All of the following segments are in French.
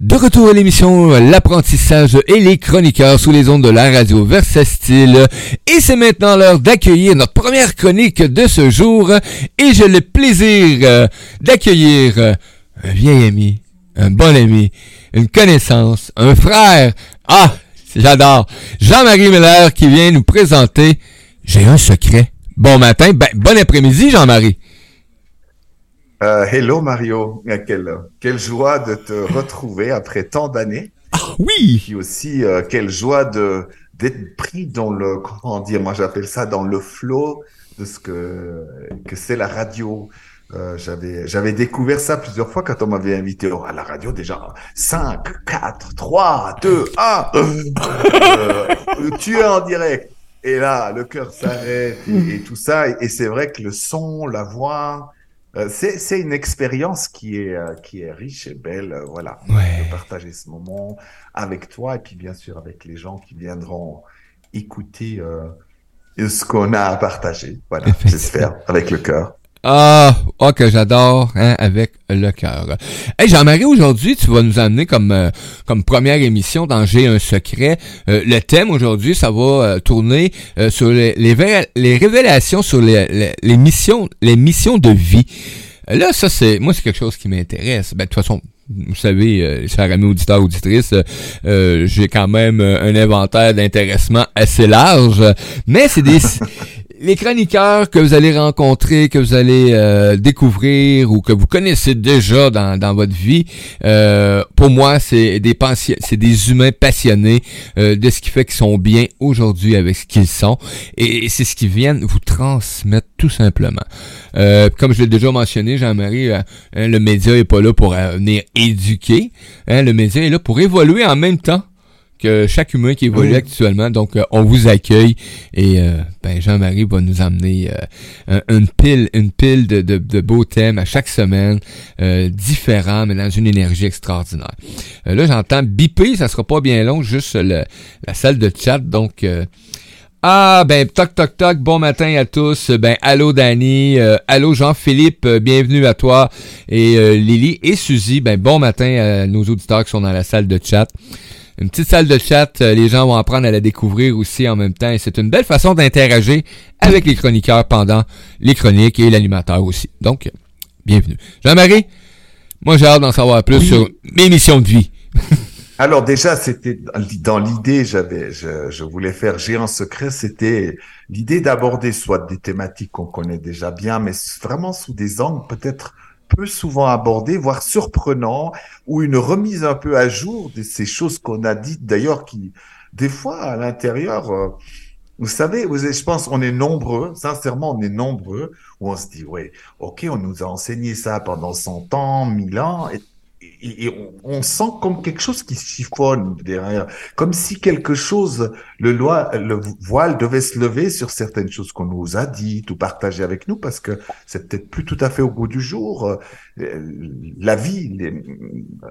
De retour à l'émission L'apprentissage et les chroniqueurs sous les ondes de la radio Versa Style. Et c'est maintenant l'heure d'accueillir notre première chronique de ce jour. Et j'ai le plaisir euh, d'accueillir euh, un vieil ami, un bon ami, une connaissance, un frère. Ah, j'adore. Jean-Marie Miller qui vient nous présenter J'ai un secret. Bon matin, ben, bon après-midi Jean-Marie. Euh, hello Mario, euh, quelle, quelle joie de te retrouver après tant d'années. Ah oui. Puis aussi euh, quelle joie de d'être pris dans le comment dire, moi j'appelle ça dans le flow de ce que que c'est la radio. Euh, j'avais j'avais découvert ça plusieurs fois quand on m'avait invité à la radio déjà 5 4 3 2 1 tu es en direct et là le cœur s'arrête et, et, tout ça et, et c'est vrai que le son la voix c'est une expérience qui est, euh, qui est riche et belle, euh, voilà, ouais. de partager ce moment avec toi et puis bien sûr avec les gens qui viendront écouter ce qu'on a à partager, voilà, j'espère, avec le cœur. Ah, oh, que j'adore, hein, avec le cœur. Hey, Jean-Marie, aujourd'hui, tu vas nous amener comme euh, comme première émission dans J'ai un secret. Euh, le thème aujourd'hui, ça va euh, tourner sur les, les, les, révélations sur les, les, les, missions les missions de vie. Là, ça, c'est moi, c'est quelque chose qui m'intéresse. Ben, de toute façon, vous savez, euh, chers amis auditeurs, auditrices, euh, j'ai quand même un inventaire d'intéressement assez large, mais c'est des les chroniqueurs que vous allez rencontrer, que vous allez euh, découvrir ou que vous connaissez déjà dans, votre vie, euh, pour moi, c'est des c'est des humains passionnés euh, de ce qui fait qu'ils sont bien aujourd'hui avec ce qu'ils sont, et, c'est ce qu'ils viennent vous transmettre tout simplement. Comme je l'ai déjà mentionné, Jean-Marie, hein, le média est pas là pour venir éduquer, hein, le média est là pour évoluer en même temps que chaque humain qui évolue actuellement. Donc, euh, on vous accueille et euh, ben, Jean-Marie va nous amener euh, une pile, une pile de, de, de, beaux thèmes à chaque semaine, différents, mais dans une énergie extraordinaire. là, j'entends biper, ça sera pas bien long, juste le, la salle de chat. Donc, ah ben toc toc toc, bon matin à tous. Ben allô Danny, allô Jean-Philippe, bienvenue à toi et Lily et Suzy. Ben bon matin à nos auditeurs qui sont dans la salle de chat une petite salle de chat. Euh, les gens vont apprendre à la découvrir aussi en même temps. Et c'est une belle façon d'interagir avec les chroniqueurs pendant les chroniques et l'animateur aussi. Donc, bienvenue. Jean-Marie, moi j'ai hâte d'en savoir plus sur mes missions de vie. Alors déjà, c'était dans l'idée, j'avais, je, je, voulais faire géant secret, c'était l'idée d'aborder soit des thématiques qu'on connaît déjà bien, mais vraiment sous des angles peut-être peu souvent abordé, voire surprenant, ou une remise un peu à jour de ces choses qu'on a dites, d'ailleurs, qui, des fois, à l'intérieur, euh, vous savez, je pense, on est nombreux, sincèrement, on est nombreux, où on se dit, ouais, ok, on nous a enseigné ça pendant 100 ans, 1000 ans, et et, on, on, sent comme quelque chose qui chiffonne derrière, comme si quelque chose, le, loi, le voile devait se lever sur certaines choses qu'on nous a dites ou partagées avec nous, parce que c'est peut-être plus tout à fait au goût du jour. Euh, la vie, les,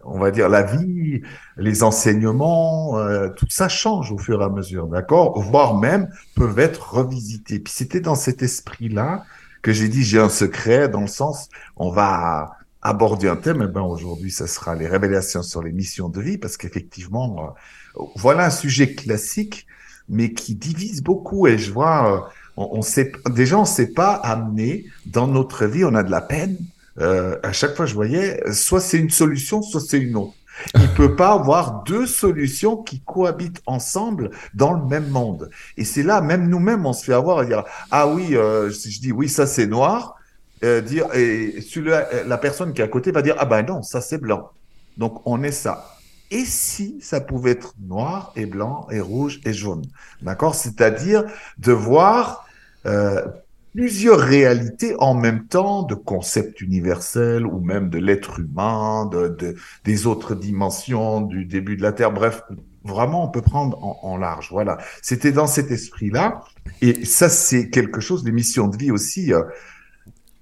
on va dire la vie, les enseignements, euh, tout ça change au fur et à mesure, d'accord? Voire même peuvent être revisités. Puis c'était dans cet esprit-là que j'ai dit j'ai un secret, dans le sens on va aborder un thème, eh ben aujourd'hui, ce sera les révélations sur les missions de vie, parce qu'effectivement, euh, voilà un sujet classique, mais qui divise beaucoup. Et je vois, euh, on, on sait, déjà, on ne sait pas amener dans notre vie, on a de la peine. Euh, à chaque fois, je voyais, soit c'est une solution, soit c'est une autre. Il peut pas avoir deux solutions qui cohabitent ensemble dans le même monde. Et c'est là, même nous-mêmes, on se fait avoir à dire ah oui, euh, je dis oui, ça c'est noir, euh, dire et celui-là, la personne qui est à côté va dire ah ben non ça c'est blanc. Donc on est ça. Et si ça pouvait être noir et blanc et rouge et jaune? D'accord? C'est-à-dire de voir euh, plusieurs réalités en même temps de concepts universels ou même de l'être humain de, de, des autres dimensions du début de la terre. Bref vraiment on peut prendre en, en large. Voilà. C'était dans cet esprit là et ça c'est quelque chose des missions de vie aussi euh,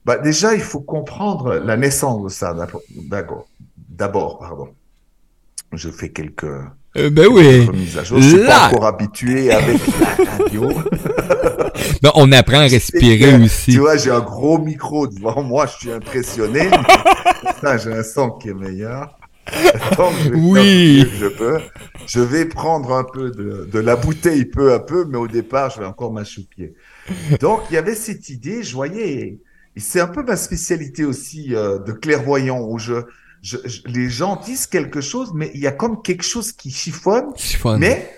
bah, déjà, il faut comprendre la naissance de ça. D'abord, d'abord, pardon. Je fais quelques. Euh, ben oui. à jour. Je suis pas encore habitué avec la radio. ben, on apprend à respirer aussi. Tu vois, j'ai un gros micro devant moi, je suis impressionné. ça, j'ai un son qui est meilleur. Donc, je Oui. que je peux. Je vais prendre un peu de, de la bouteille peu à peu, mais au départ, je vais encore m'achoupier. Donc, il y avait cette idée, je voyais, et c'est un peu ma spécialité aussi euh, de clairvoyant, où je, je, je- les gens disent quelque chose, mais il y a comme quelque chose qui chiffonne, Chiffonne. mais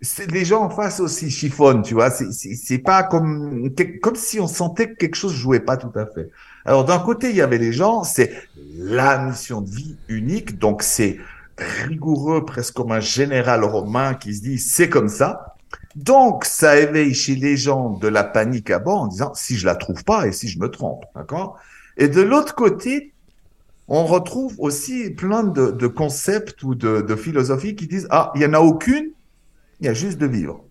c'est- les gens en face aussi chiffonnent, tu vois. C'est pas comme comme si on sentait que quelque chose jouait pas tout à fait. Alors d'un côté, il y avait les gens, c'est la mission de vie unique, donc c'est rigoureux, presque comme un général romain qui se dit c'est comme ça. Donc ça éveille chez les gens de la panique à bord en disant si je la trouve pas et si je me trompe, d'accord? Et de l'autre côté, on retrouve aussi plein de, concepts ou de, de philosophies qui disent ah il y en a aucune il y a juste de vivre.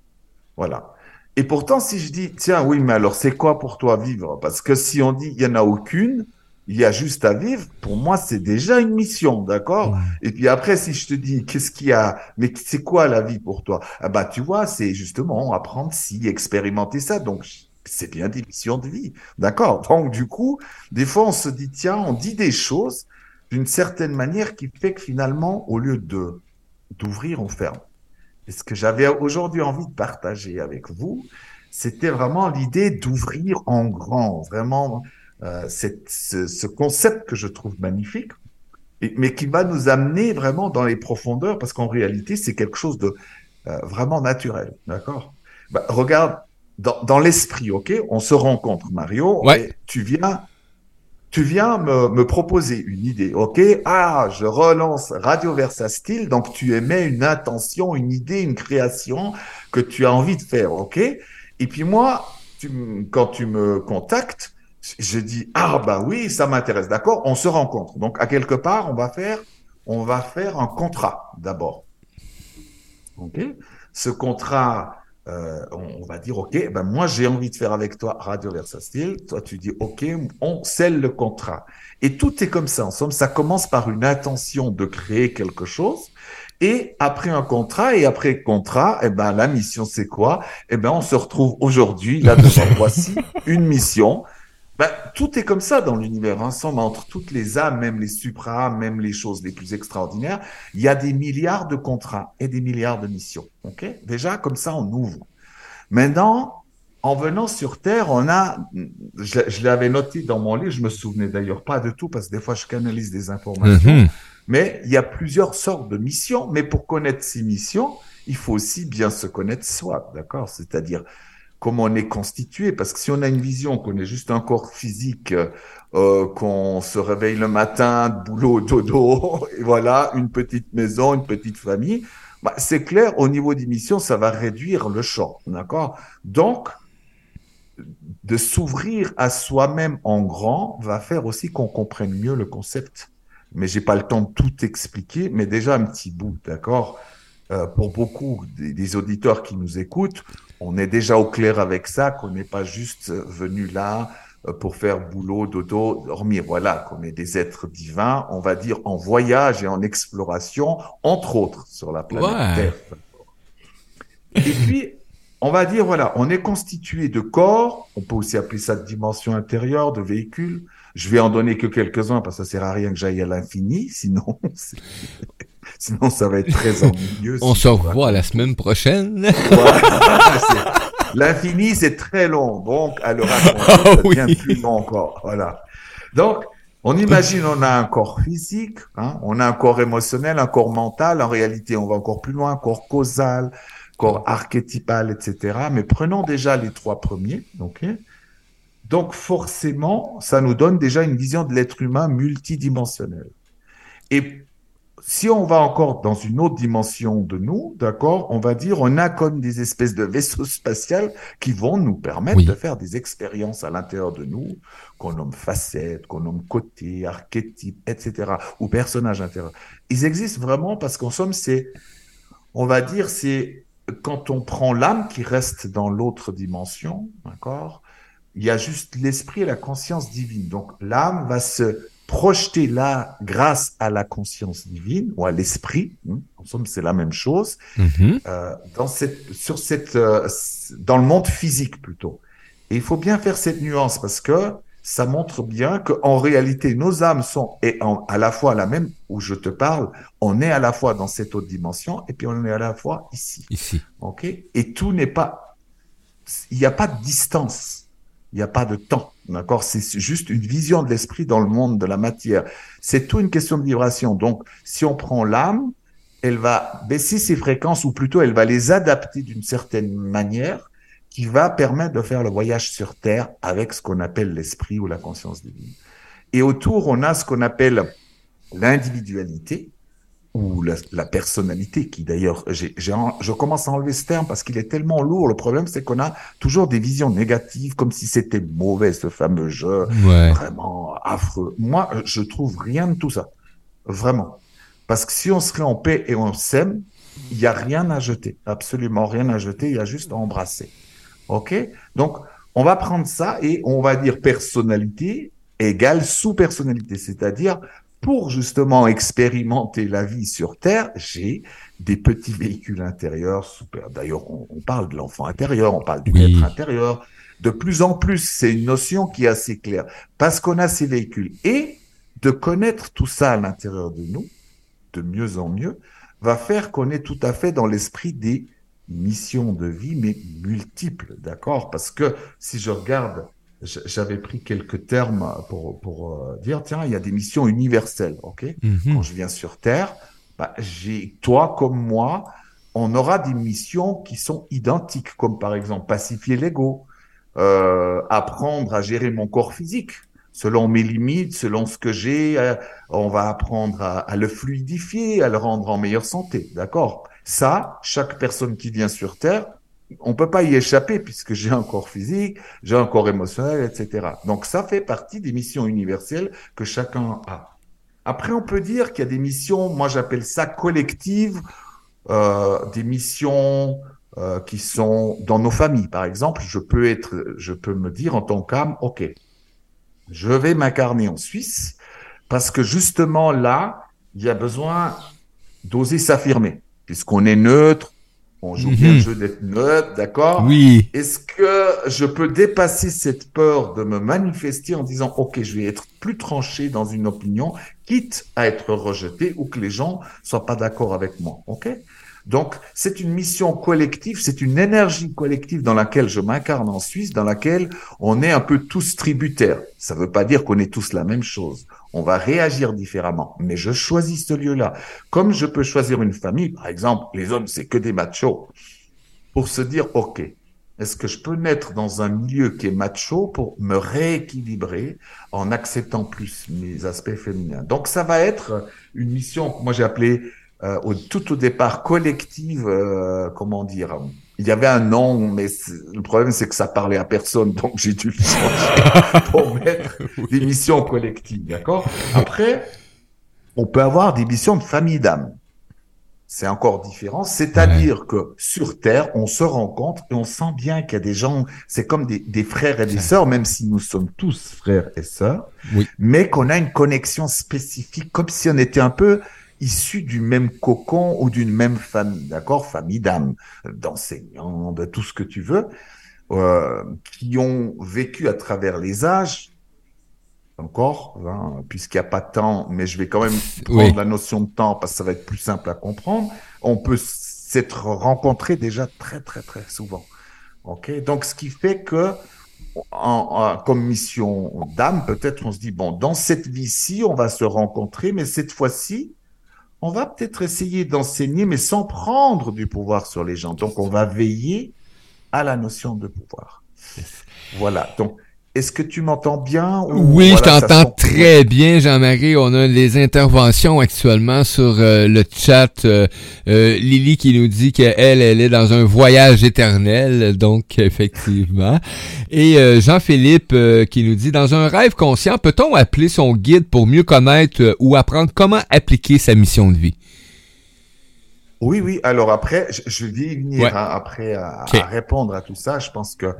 Voilà. Et pourtant, si je dis, tiens, oui, mais alors c'est quoi pour toi vivre? Parce que si on dit, il n'y en a aucune, il y a juste à vivre, pour moi, c'est déjà une mission, d'accord? Et puis après, si je te dis, qu'est-ce qu'il y a? Mais c'est quoi la vie pour toi? Ah bah, tu vois, c'est justement apprendre si, expérimenter ça. Donc, c'est bien des missions de vie, d'accord? Donc, du coup, des fois, on se dit, tiens, on dit des choses d'une certaine manière qui fait que finalement, au lieu de d'ouvrir, on ferme. Et ce que j'avais aujourd'hui envie de partager avec vous, c'était vraiment l'idée d'ouvrir en grand, vraiment euh, cette, ce, ce concept que je trouve magnifique, mais qui va nous amener vraiment dans les profondeurs, parce qu'en réalité, c'est quelque chose de euh, vraiment naturel, d'accord? Bah, Regarde, dans, dans l'esprit, ok? On se rencontre, Mario, Ouais. et tu viens tu viens me, me proposer une idée, ok? Ah, je relance Radio Versa Style, donc tu émets une intention, une idée, une création que tu as envie de faire, ok? Et puis moi, tu, quand tu me contactes, je dis ah bah oui, ça m'intéresse, d'accord On se rencontre. Donc à quelque part, on va faire, on va faire un contrat d'abord, ok Ce contrat. Euh, on, on va dire, OK, ben moi j'ai envie de faire avec toi Radio Versa Style. Toi tu dis, OK, on scelle le contrat. Et tout est comme ça. En somme, ça commence par une intention de créer quelque chose. Et après un contrat, et après contrat, eh ben, la mission, c'est quoi? Eh ben, on se retrouve aujourd'hui, là, devant voici une mission. Ben, tout est comme ça dans l'univers. Ensemble, entre toutes les âmes, même les supra, même les choses les plus extraordinaires, il y a des milliards de contrats et des milliards de missions. OK? Déjà, comme ça, on ouvre. Maintenant, en venant sur Terre, on a, je, je l'avais noté dans mon livre, je me souvenais d'ailleurs pas de tout parce que des fois je canalise des informations, Mhm. mais il y a plusieurs sortes de missions, mais pour connaître ces missions, il faut aussi bien se connaître soi, d'accord? C'est-à-dire comment on est constitué, parce que si on a une vision qu'on est juste un corps physique, euh, qu'on se réveille le matin, boulot, dodo, et voilà, une petite maison, une petite famille, bah, c'est clair, au niveau des missions, ça va réduire le champ, d'accord? Donc, de s'ouvrir à soi-même en grand va faire aussi qu'on comprenne mieux le concept. Mais j'ai pas le temps de tout expliquer, mais déjà un petit bout, d'accord? Euh, Pour beaucoup des, des auditeurs qui nous écoutent, on est déjà au clair avec ça, qu'on n'est pas juste euh, venu là euh, pour faire boulot, dodo, dormir. Voilà, qu'on est des êtres divins, on va dire en voyage et en exploration, entre autres, sur la planète Ouais. Terre. Et puis, on va dire, voilà, on est constitué de corps, on peut aussi appeler ça de dimension intérieure, de véhicules. Je vais en donner que quelques-uns parce que ça sert à rien que j'aille à l'infini, sinon, sinon ça va être très ennuyeux. On se revoit la semaine prochaine. voilà. L'infini, c'est très long. Donc, à le raconter, ça devient oui. plus long encore. Voilà. Donc, on imagine, on a un corps physique, hein, on a un corps émotionnel, un corps mental. En réalité, on va encore plus loin, corps causal, corps archétypal, etc. Mais prenons déjà les trois premiers. ok? Donc, forcément, ça nous donne déjà une vision de l'être humain multidimensionnel. Et si on va encore dans une autre dimension de nous, d'accord, on va dire on a comme des espèces de vaisseaux spatials qui vont nous permettre Oui. de faire des expériences à l'intérieur de nous, qu'on nomme facettes, qu'on nomme côtés, archétypes, etc., ou personnages intérieurs. Ils existent vraiment parce qu'en somme, c'est, on va dire, c'est quand on prend l'âme qui reste dans l'autre dimension, d'accord, il y a juste l'esprit et la conscience divine. Donc l'âme va se projeter là grâce à la conscience divine ou à l'esprit. hein, En somme, c'est la même chose Mhm. euh, dans cette, sur cette, euh, dans le monde physique plutôt. Et il faut bien faire cette nuance parce que ça montre bien qu'en réalité, nos âmes sont et à la fois la même où je te parle, on est à la fois dans cette autre dimension et puis on est à la fois ici. Ici. OK? Et tout n'est pas il n'y a pas de distance, il n'y a pas de temps. D'accord? C'est juste une vision de l'esprit dans le monde de la matière. C'est tout une question de vibration. Donc, si on prend l'âme, elle va baisser ses fréquences ou plutôt elle va les adapter d'une certaine manière qui va permettre de faire le voyage sur Terre avec ce qu'on appelle l'esprit ou la conscience divine. Et autour, on a ce qu'on appelle l'individualité ou la, personnalité, qui d'ailleurs, je commence à enlever ce terme parce qu'il est tellement lourd. Le problème, c'est qu'on a toujours des visions négatives, comme si c'était mauvais, ce fameux jeu, vraiment affreux. Moi, je trouve rien de tout ça. Vraiment. Parce que si on serait en paix et on s'aime, il n'y a rien à jeter. Absolument rien à jeter. Il y a juste à embrasser. OK? Donc, on va prendre ça et on va dire personnalité égale sous-personnalité. C'est-à-dire, pour justement expérimenter la vie sur Terre, j'ai des petits véhicules intérieurs super. D'ailleurs, on, parle de l'enfant intérieur, on parle du être intérieur. De plus en plus, c'est une notion qui est assez claire. Parce qu'on a ces véhicules. Et de connaître tout ça à l'intérieur de nous, de mieux en mieux, va faire qu'on est tout à fait dans l'esprit des mission de vie, mais multiple, d'accord? Parce que si je regarde, j'avais pris quelques termes pour, pour euh, dire, tiens, il y a des missions universelles, ok? Mhm. Quand je viens sur Terre, bah, j'ai toi comme moi, on aura des missions qui sont identiques, comme par exemple pacifier l'ego, euh, apprendre à gérer mon corps physique, selon mes limites, selon ce que j'ai, euh, on va apprendre à, à, le fluidifier, à le rendre en meilleure santé, d'accord? Ça, chaque personne qui vient sur Terre, on peut pas y échapper puisque j'ai un corps physique, j'ai un corps émotionnel, etc. Donc ça fait partie des missions universelles que chacun a. Après, on peut dire qu'il y a des missions, moi j'appelle ça collectives, euh, des missions euh, qui sont dans nos familles. Par exemple, je peux être, je peux me dire en tant qu'âme, ok, je vais m'incarner en Suisse parce que justement là, il y a besoin d'oser s'affirmer puisqu'on est neutre, on joue bien le mhm. jeu d'être neutre, d'accord Oui. Est-ce que je peux dépasser cette peur de me manifester en disant, OK, je vais être plus tranché dans une opinion, quitte à être rejeté ou que les gens soient pas d'accord avec moi, OK? Donc, c'est une mission collective, c'est une énergie collective dans laquelle je m'incarne en Suisse, dans laquelle on est un peu tous tributaires. Ça ne veut pas dire qu'on est tous la même chose. On va réagir différemment. Mais je choisis ce lieu-là. Comme je peux choisir une famille, par exemple, les hommes, c'est que des machos. Pour se dire, OK, est-ce que je peux naître dans un milieu qui est macho pour me rééquilibrer en acceptant plus mes aspects féminins? Donc ça va être une mission que moi j'ai appelée euh, au, tout au départ collective, euh, comment dire Il y avait un nom, mais le problème c'est que ça parlait à personne, donc j'ai dû le changer pour mettre des missions collectives, d'accord? Après, on peut avoir des missions de famille d'âme. C'est encore différent, c'est-à-dire que sur Terre, on se rencontre et on sent bien qu'il y a des gens, c'est comme des, des, frères et des sœurs, même si nous sommes tous frères et sœurs, oui. mais qu'on a une connexion spécifique, comme si on était un peu issus du même cocon ou d'une même famille, d'accord Famille d'âmes, d'enseignants, de tout ce que tu veux, euh, qui ont vécu à travers les âges, encore, hein, puisqu'il n'y a pas de temps, mais je vais quand même prendre la notion de temps parce que ça va être plus simple à comprendre. On peut s'être rencontrés déjà très, très, très souvent. Ok, donc ce qui fait que en, comme mission d'âme, peut-être on se dit bon, dans cette vie-ci, on va se rencontrer, mais cette fois-ci, on va peut-être essayer d'enseigner, mais sans prendre du pouvoir sur les gens. Donc, on va veiller à la notion de pouvoir. Voilà. Donc, est-ce que tu m'entends bien Oui, je t'entends très bien, Jean-Marie. On a les interventions actuellement sur euh, le chat. Euh, euh, Lily qui nous dit qu'elle, elle est dans un voyage éternel, donc effectivement. Et Jean-Philippe qui nous dit, dans un rêve conscient, peut-on appeler son guide pour mieux connaître ou apprendre comment appliquer sa mission de vie? Oui, oui. Alors après, je, vais venir hein, après à, répondre à tout ça. Je pense que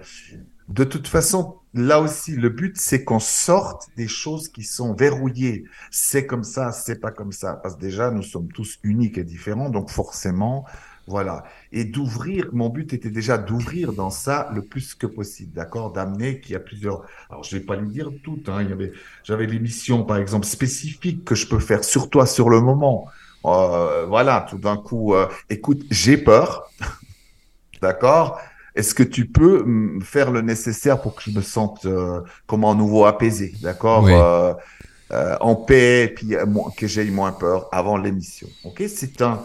de toute façon, là aussi, le but, c'est qu'on sorte des choses qui sont verrouillées. C'est comme ça, c'est pas comme ça. Parce que déjà, nous sommes tous uniques et différents. Donc, forcément, Voilà. Et d'ouvrir, mon but était déjà d'ouvrir dans ça le plus que possible, d'accord? D'amener qu'il y a plusieurs. Alors, je vais pas lui dire toutes. Hein. Avait, j'avais l'émission, par exemple, spécifique que je peux faire sur toi sur le moment. Euh, voilà, tout d'un coup, euh, écoute, j'ai peur, d'accord? Est-ce que tu peux faire le nécessaire pour que je me sente euh, comme un nouveau apaisé, d'accord euh, euh, En paix, puis que j'aie moins peur avant l'émission. Ok? C'est un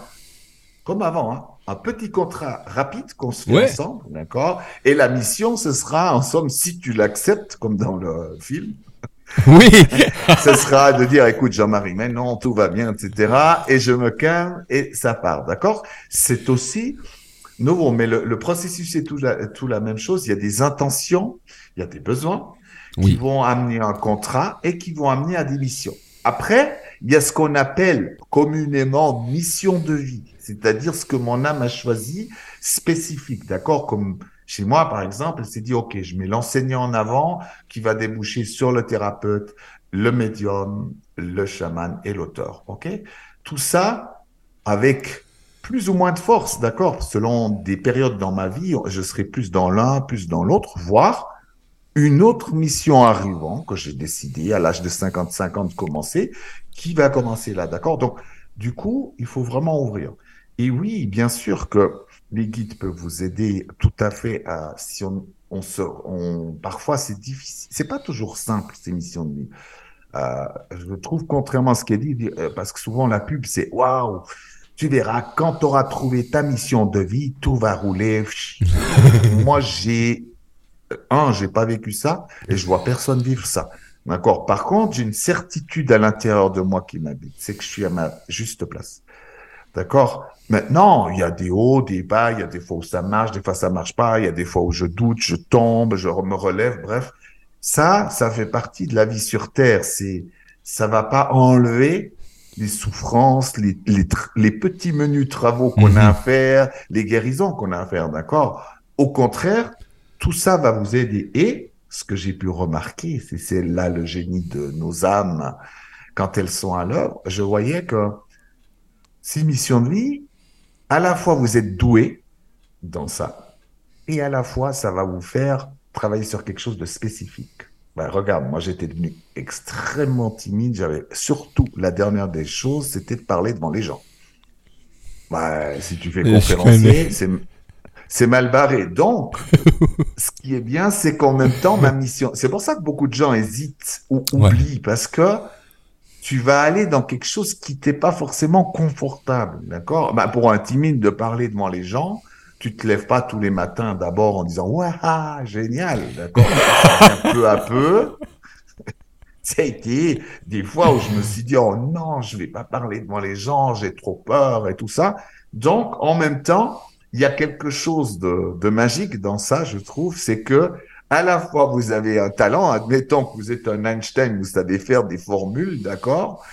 comme avant, hein, un petit contrat rapide qu'on se fait ensemble, d'accord? Et la mission, ce sera, en somme, si tu l'acceptes, comme dans le film, oui. ce sera de dire, écoute, Jean-Marie, maintenant tout va bien, etc. Et je me calme et ça part, d'accord? C'est aussi nouveau, mais le, processus est tout la, tout la même chose. Il y a des intentions, il y a des besoins qui vont amener un contrat et qui vont amener à des missions. Après, il y a ce qu'on appelle communément mission de vie, c'est-à-dire ce que mon âme a choisi spécifique, d'accord? Comme chez moi, par exemple, elle s'est dit, OK, je mets l'enseignant en avant qui va déboucher sur le thérapeute, le médium, le chaman et l'auteur, OK? Tout ça avec plus ou moins de force, d'accord? Selon des périodes dans ma vie, je serai plus dans l'un, plus dans l'autre, voire une autre mission arrivant que j'ai décidé à l'âge de 55 ans de commencer, qui va commencer là, d'accord? Donc, du coup, il faut vraiment ouvrir. Et oui, bien sûr que les guides peuvent vous aider tout à fait à, si on, on se, on, parfois c'est difficile, c'est pas toujours simple ces missions de vie. Euh, je trouve contrairement à ce qu'elle dit, euh, parce que souvent la pub c'est waouh, tu verras quand tu auras trouvé ta mission de vie, tout va rouler. Moi j'ai un, j'ai pas vécu ça et je vois personne vivre ça. D'accord? Par contre, j'ai une certitude à l'intérieur de moi qui m'habite, c'est que je suis à ma juste place. D'accord? Maintenant, il y a des hauts, des bas, il y a des fois où ça marche, des fois ça marche pas, il y a des fois où je doute, je tombe, je me relève. Bref, ça, ça fait partie de la vie sur Terre. C'est, ça va pas enlever les souffrances, les, les, les petits menus travaux qu'on a mhm. à faire, les guérisons qu'on a à faire. D'accord? Au contraire, tout ça va vous aider. Et ce que j'ai pu remarquer, c'est là le génie de nos âmes quand elles sont à l'œuvre. Je voyais que ces missions de vie, à la fois vous êtes doué dans ça, et à la fois ça va vous faire travailler sur quelque chose de spécifique. Ben, regarde, moi j'étais devenu extrêmement timide. J'avais surtout la dernière des choses, c'était de parler devant les gens. Ben, si tu fais conférencier, c'est c'est mal barré. Donc, ce qui est bien, c'est qu'en même temps, ma mission, c'est pour ça que beaucoup de gens hésitent ou oublient, parce que tu vas aller dans quelque chose qui t'est pas forcément confortable, d'accord? Bah, Pour un timide de parler devant les gens, tu te lèves pas tous les matins d'abord en disant ouais ah, génial, d'accord Peu à peu, ça a été des fois où je me suis dit oh non, je vais pas parler devant les gens, j'ai trop peur et tout ça. Donc en même temps, il y a quelque chose de, de magique dans ça, je trouve, c'est que à la fois vous avez un talent, admettons que vous êtes un Einstein, vous savez faire des formules, d'accord,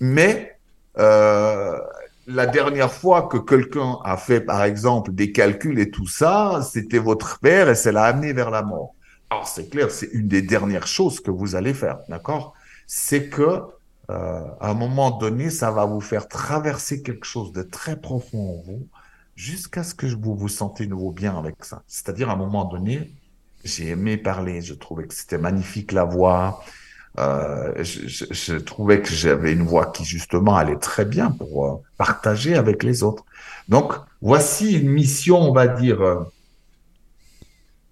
mais euh, la dernière fois que quelqu'un a fait, par exemple, des calculs et tout ça, c'était votre père et ça l'a amené vers la mort. Alors c'est clair, c'est une des dernières choses que vous allez faire, d'accord? C'est que euh, à un moment donné, ça va vous faire traverser quelque chose de très profond en vous jusqu'à ce que vous vous sentez nouveau bien avec ça. C'est-à-dire, à un moment donné, j'ai aimé parler, je trouvais que c'était magnifique la voix, euh, je, je, je, trouvais que j'avais une voix qui justement allait très bien pour euh, partager avec les autres. Donc, voici une mission, on va dire, euh,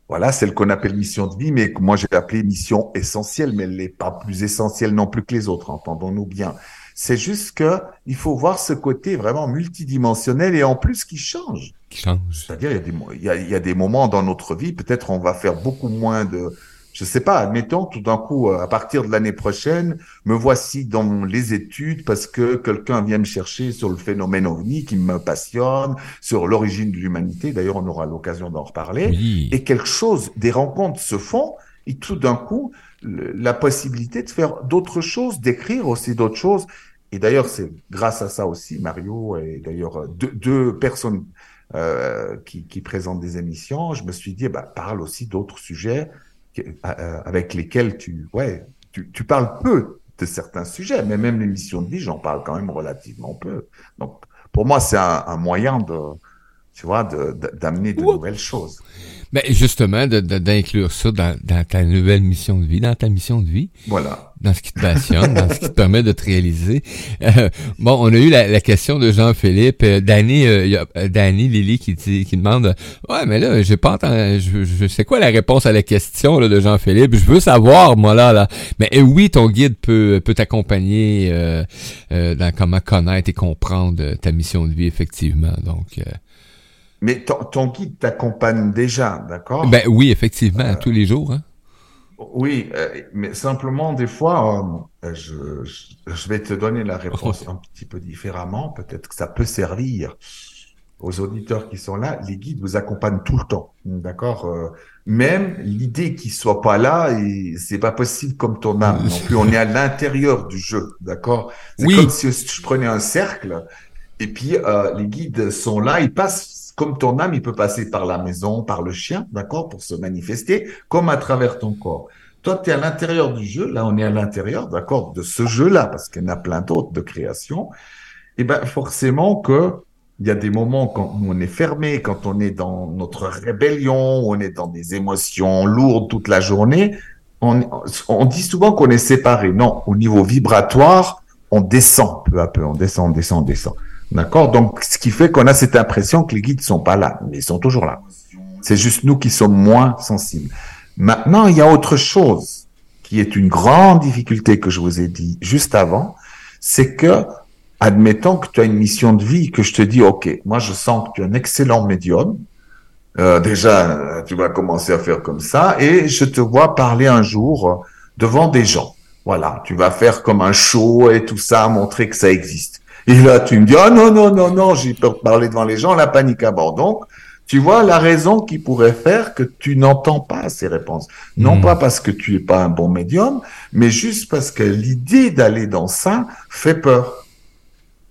voilà, celle qu'on appelle mission de vie, mais que moi j'ai appelé mission essentielle, mais elle n'est pas plus essentielle non plus que les autres, entendons-nous bien. C'est juste que il faut voir ce côté vraiment multidimensionnel et en plus qui change. Qui change. C'est-à-dire, il y, a des, il, y a, il y a des moments dans notre vie, peut-être on va faire beaucoup moins de, je sais pas, admettons tout d'un coup, à partir de l'année prochaine, me voici dans les études parce que quelqu'un vient me chercher sur le phénomène ovni qui me passionne, sur l'origine de l'humanité. D'ailleurs, on aura l'occasion d'en reparler. Et quelque chose, des rencontres se font et tout d'un coup, la possibilité de faire d'autres choses, d'écrire aussi d'autres choses. Et d'ailleurs, c'est grâce à ça aussi, Mario, et d'ailleurs euh, deux, deux, personnes euh, qui, qui, présentent des émissions, je me suis dit, bah, parle aussi d'autres sujets euh, euh, avec lesquels tu, ouais, tu, tu, parles peu de certains sujets, mais même l'émission de vie, j'en parle quand même relativement peu. Donc, pour moi, c'est un, un, moyen de, tu vois, d'amener de, nouvelles choses. Mais justement, d'inclure ça dans, dans, ta nouvelle mission de vie, dans ta mission de vie. Voilà. Dans ce qui te passionne, dans ce qui te permet de te réaliser. Euh, bon, on a eu la, la question de Jean-Philippe. Euh, Danny, euh, euh Danny, Lily qui, dit, qui demande Ouais, mais là, j'ai pas entendu. Je, je sais quoi la réponse à la question là, de Jean-Philippe. Je veux savoir, moi, là, là. Mais oui, ton guide peut, peut t'accompagner euh, dans comment connaître et comprendre ta mission de vie, effectivement. Donc. Mais ton, guide t'accompagne déjà, d'accord? Ben oui, effectivement, euh, tous les jours. Hein? Oui, euh, mais simplement des fois, euh, je, je, vais te donner la réponse un petit peu différemment. Peut-être que ça peut servir aux auditeurs qui sont là. Les guides vous accompagnent tout le temps, d'accord? Même l'idée qu'ils soient pas là, et c'est pas possible comme ton âme non plus. On est à l'intérieur du jeu, d'accord? C'est oui. comme si je prenais un cercle et puis les guides sont là, ils passent comme ton âme, il peut passer par la maison, par le chien, d'accord, pour se manifester, comme à travers ton corps. Toi, tu es à l'intérieur du jeu, là, on est à l'intérieur, d'accord, de ce jeu-là, parce qu'il y en a plein d'autres de création. Et eh ben, forcément que il y a des moments quand on est fermé, quand on est dans notre rébellion, on est dans des émotions lourdes toute la journée. On, on dit souvent qu'on est séparé. Non, au niveau vibratoire, on descend peu à peu, on descend, on descend, on descend. D'accord? Donc, ce qui fait qu'on a cette impression que les guides sont pas là, mais ils sont toujours là. C'est juste nous qui sommes moins sensibles. Maintenant, il y a autre chose qui est une grande difficulté que je vous ai dit juste avant, c'est que, admettons que tu as une mission de vie, que je te dis, OK, moi je sens que tu es un excellent médium, euh, déjà, tu vas commencer à faire comme ça, et je te vois parler un jour devant des gens. Voilà, tu vas faire comme un show et tout ça, montrer que ça existe. Et là, tu me dis, ah non, non, non, non, j'ai peur de parler devant les gens, la panique à bord. Donc, tu vois la raison qui pourrait faire que tu n'entends pas ces réponses. Non hmm. pas parce que tu es pas un bon médium, mais juste parce que l'idée d'aller dans ça fait peur.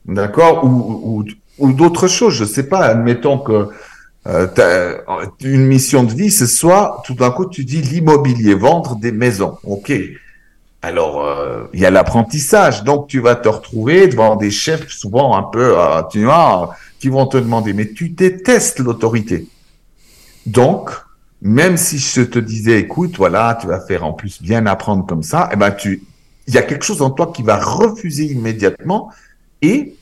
D'accord? Ou, ou, ou d'autres choses, je sais pas. Admettons que euh, une mission de vie, ce soit tout d'un coup tu dis l'immobilier, vendre des maisons. Ok. Alors, euh, il y a l'apprentissage. Donc, tu vas te retrouver devant des chefs souvent un peu, euh, tu vois, qui vont te demander, mais tu détestes l'autorité. Donc, même si je te disais, écoute, voilà, tu vas faire en plus bien apprendre comme ça, eh ben, tu, il y a quelque chose en toi qui va refuser immédiatement et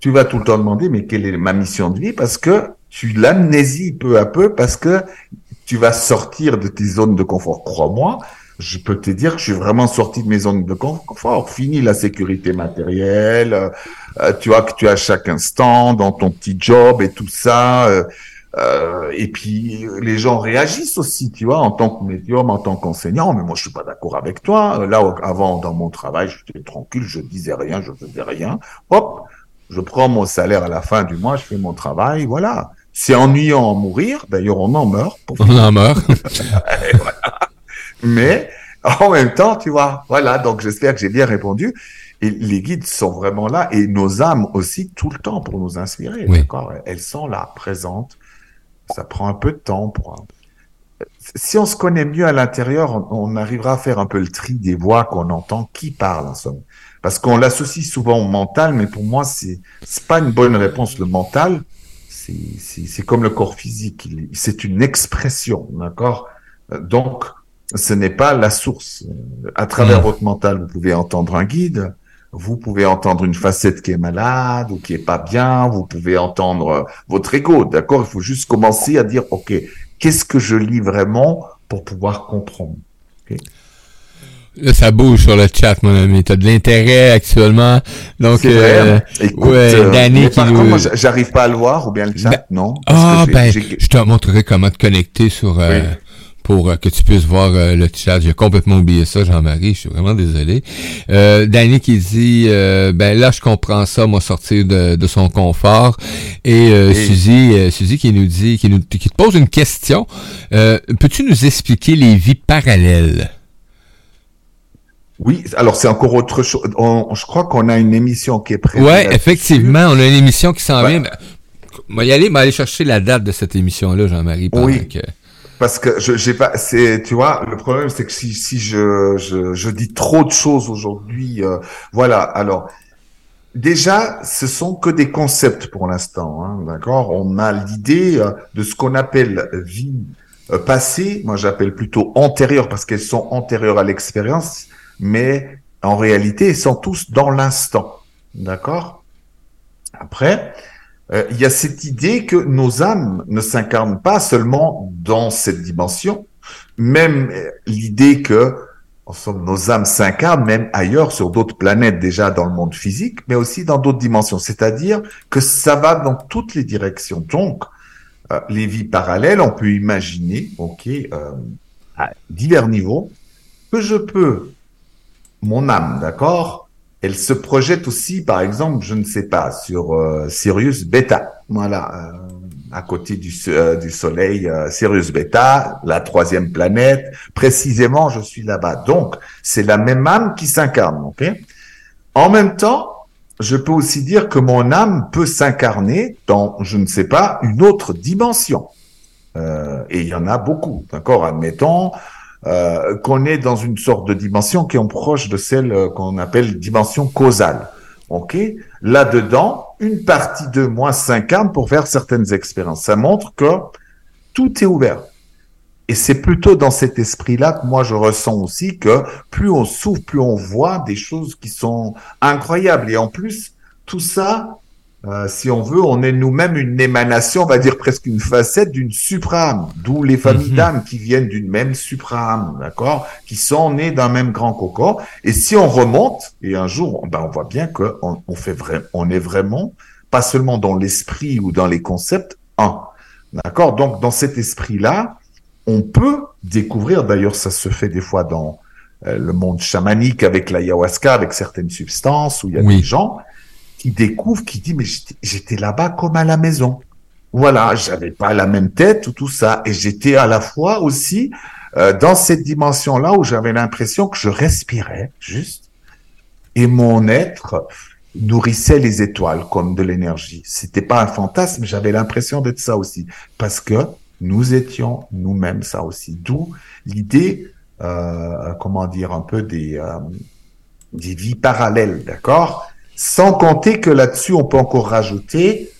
tu vas tout le temps demander, mais quelle est ma mission de vie? Parce que tu l'amnésies peu à peu parce que tu vas sortir de tes zones de confort. Crois-moi, je peux te dire que je suis vraiment sorti de mes zones de confort. Fini la sécurité matérielle, euh, euh, tu vois que tu as chaque instant dans ton petit job et tout ça. Euh, euh, et puis les gens réagissent aussi, tu vois, en tant que médium, en tant qu'enseignant. Mais moi, je suis pas d'accord avec toi. Là, avant, dans mon travail, j'étais tranquille, je disais rien, je faisais rien. Hop, je prends mon salaire à la fin du mois, je fais mon travail, voilà. C'est ennuyant à mourir. D'ailleurs, on en meurt. on en meurt. voilà. Mais en même temps, tu vois, voilà, donc j'espère que j'ai bien répondu. Et les guides sont vraiment là et nos âmes aussi tout le temps pour nous inspirer. D'accord? Elles sont là, présentes. Ça prend un peu de temps pour. Si on se connaît mieux à l'intérieur, on, arrivera à faire un peu le tri des voix qu'on entend, qui parle en somme. Parce qu'on l'associe souvent au mental, mais pour moi, c'est c'est pas une bonne réponse. Le mental, c'est comme le corps physique. C'est une expression, d'accord? Donc, ce n'est pas la source. À travers hmm. votre mental, vous pouvez entendre un guide, vous pouvez entendre une facette qui est malade ou qui est pas bien, vous pouvez entendre votre ego, d'accord? Il faut juste commencer à dire, ok, qu'est-ce que je lis vraiment pour pouvoir comprendre? Là, ça bouge sur le chat, mon ami. T'as de l'intérêt actuellement. Donc, euh, Écoute, ouais, euh, Danny qui nous... j'arrive pas à le voir ou bien le chat, ben, non? Ah, ben, je te montrerai comment te connecter sur. Euh, pour euh, que tu puisses voir euh, le chat. J'ai complètement oublié ça, Jean-Marie. Je suis vraiment désolé. Euh, Danny qui dit, euh, ben là, je comprends ça, moi, sortir de, de son confort. Et Suzy, Suzy qui nous dit, qui nous qui te pose une question. Peux-tu nous expliquer les vies parallèles? Oui, alors c'est encore autre chose. je crois qu'on a une émission qui est prévue. Ouais, effectivement, on a une émission qui s'en vient. Moi, y aller, mais aller chercher la date de cette émission-là, Jean-Marie. Oui. Que... Parce que je j'ai pas c'est tu vois le problème c'est que si si je, je je dis trop de choses aujourd'hui euh, voilà. Alors déjà, ce sont que des concepts pour l'instant, hein, d'accord? On a l'idée euh, de ce qu'on appelle vie euh, passée, moi j'appelle plutôt antérieure parce qu'elles sont antérieures à l'expérience, mais en réalité, elles sont tous dans l'instant, d'accord? Après, euh, il y a cette idée que nos âmes ne s'incarnent pas seulement dans cette dimension, même l'idée que en somme, nos âmes s'incarnent même ailleurs, sur d'autres planètes déjà dans le monde physique, mais aussi dans d'autres dimensions. C'est-à-dire que ça va dans toutes les directions. Donc, euh, les vies parallèles, on peut imaginer, ok, euh, à divers niveaux, que je peux, mon âme, d'accord, elle se projette aussi, par exemple, je ne sais pas, sur euh, Sirius Beta. Voilà, à côté du, euh, du Soleil, euh, Sirius Beta, la troisième planète. Précisément, je suis là-bas. Donc, c'est la même âme qui s'incarne. en même temps, je peux aussi dire que mon âme peut s'incarner dans, je ne sais pas, une autre dimension. Euh, et il y en a beaucoup, d'accord? Admettons euh, qu'on est dans une sorte de dimension qui est proche de celle euh, qu'on appelle dimension causale. Ok? Là-dedans, une partie de moi s'incarne pour faire certaines expériences. Ça montre que tout est ouvert. Et c'est plutôt dans cet esprit-là que moi je ressens aussi que plus on souffre, plus on voit des choses qui sont incroyables. Et en plus, tout ça, euh, si on veut, on est nous-mêmes une émanation, on va dire presque une facette d'une suprâme, d'où les familles mhm. d'âmes qui viennent d'une même suprâme, d'accord, qui sont nées d'un même grand coco. Et si on remonte, et un jour, ben on voit bien que on, fait vrai, on est vraiment pas seulement dans l'esprit ou dans les concepts, un, d'accord. Donc dans cet esprit-là, on peut découvrir. D'ailleurs, ça se fait des fois dans euh, le monde chamanique avec l'ayahuasca, avec certaines substances où il y a des gens qui découvre, qui dit, mais j'étais là-bas comme à la maison. Voilà, j'avais pas la même tête ou tout ça. Et j'étais à la fois aussi euh, dans cette dimension-là où j'avais l'impression que je respirais juste. Et mon être nourrissait les étoiles comme de l'énergie. C'était pas un fantasme, j'avais l'impression d'être ça aussi. Parce que nous étions nous-mêmes ça aussi. D'où l'idée, euh, comment dire, un peu des, euh, des vies parallèles, d'accord? Sans compter que là-dessus, on peut encore rajouter,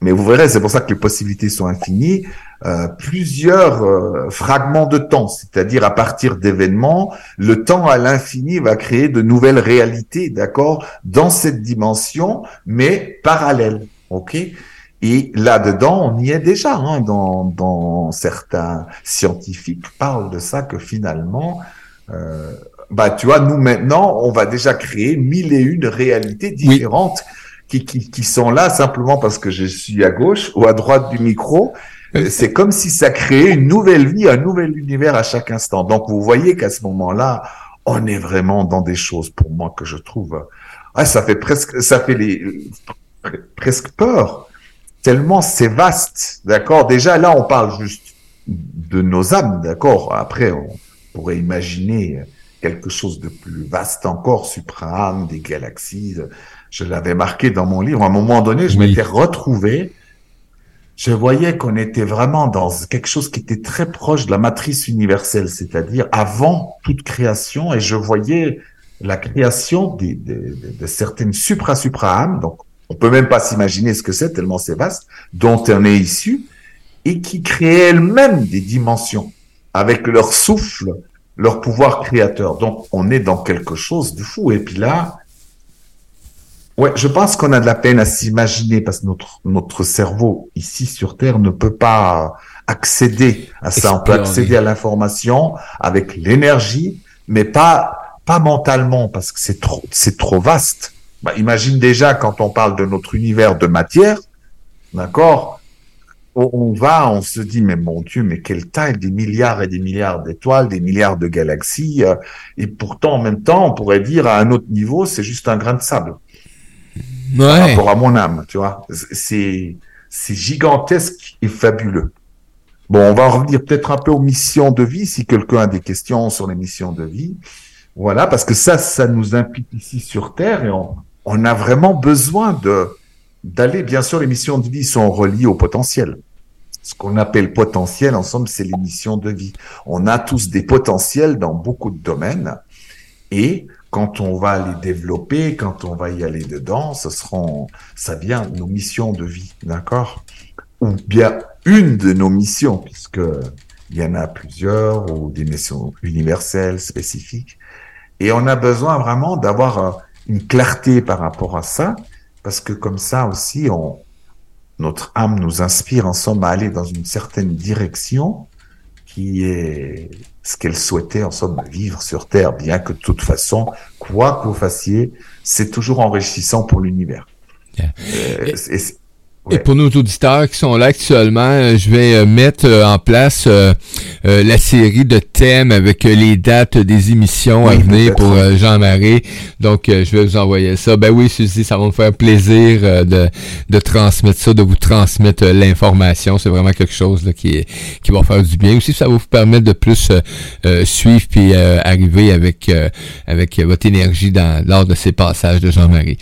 mais vous verrez, c'est pour ça que les possibilités sont infinies, euh, plusieurs euh, fragments de temps, c'est-à-dire à partir d'événements, le temps à l'infini va créer de nouvelles réalités, d'accord, dans cette dimension, mais parallèle, ok? Et là-dedans, on y est déjà. Hein, dans, dans certains scientifiques parlent de ça que finalement, euh, bah tu vois, nous maintenant, on va déjà créer mille et une réalités différentes qui, qui, qui, sont là simplement parce que je suis à gauche ou à droite du micro. Euh, c'est comme si ça créait une nouvelle vie, un nouvel univers à chaque instant. Donc vous voyez qu'à ce moment-là, on est vraiment dans des choses pour moi que je trouve, ah, ça fait presque, ça fait les, presque peur. Tellement c'est vaste, d'accord? Déjà là, on parle juste de nos âmes, d'accord? Après, on pourrait imaginer quelque chose de plus vaste encore, suprême, des galaxies. Je l'avais marqué dans mon livre. À un moment donné, je m'étais retrouvé. Je voyais qu'on était vraiment dans quelque chose qui était très proche de la matrice universelle, c'est-à-dire avant toute création, et je voyais la création de, de certaines supra-supra-âmes, donc on peut même pas s'imaginer ce que c'est, tellement c'est vaste, dont on est issu, et qui créaient elles-mêmes des dimensions, avec leur souffle, leur pouvoir créateur. Donc, on est dans quelque chose de fou. Et puis là, ouais, je pense qu'on a de la peine à s'imaginer parce que notre, notre cerveau ici sur Terre ne peut pas accéder à ça. On peut accéder à l'information avec l'énergie, mais pas, pas mentalement parce que c'est trop, c'est trop vaste. Bah, imagine déjà quand on parle de notre univers de matière, d'accord? On va, on se dit, mais mon Dieu, mais quelle taille, des milliards et des milliards d'étoiles, des milliards de galaxies, euh, et pourtant, en même temps, on pourrait dire, à un autre niveau, c'est juste un grain de sable. Ouais. Par rapport à mon âme, tu vois. C'est, c'est gigantesque et fabuleux. Bon, on va revenir peut-être un peu aux missions de vie, si quelqu'un a des questions sur les missions de vie. Voilà, parce que ça, ça nous implique ici sur Terre, et on, on a vraiment besoin de, d'aller, bien sûr, les missions de vie sont reliées au potentiel. Ce qu'on appelle potentiel, ensemble, c'est les missions de vie. On a tous des potentiels dans beaucoup de domaines. Et quand on va les développer, quand on va y aller dedans, ce seront, ça vient nos missions de vie, d'accord? Ou bien une de nos missions, puisque il y en a plusieurs, ou des missions universelles, spécifiques. Et on a besoin vraiment d'avoir euh, une clarté par rapport à ça, parce que comme ça aussi, on, notre âme nous inspire ensemble à aller dans une certaine direction qui est ce qu'elle souhaitait en somme vivre sur Terre, bien que de toute façon, quoi que vous fassiez, c'est toujours enrichissant pour l'univers. Euh, et pour nos auditeurs qui sont là actuellement, euh, je vais euh, mettre euh, en place la série de thèmes avec les dates des émissions à venir pour Jean-Marie. Donc, je vais vous envoyer ça. Ben oui, Suzy, ça va me faire plaisir de, de transmettre ça, de vous transmettre l'information. C'est vraiment quelque chose là, qui, qui va faire du bien. Aussi, ça va vous permettre de plus suivre puis arriver avec avec votre énergie dans, lors de ces passages de Jean-Marie.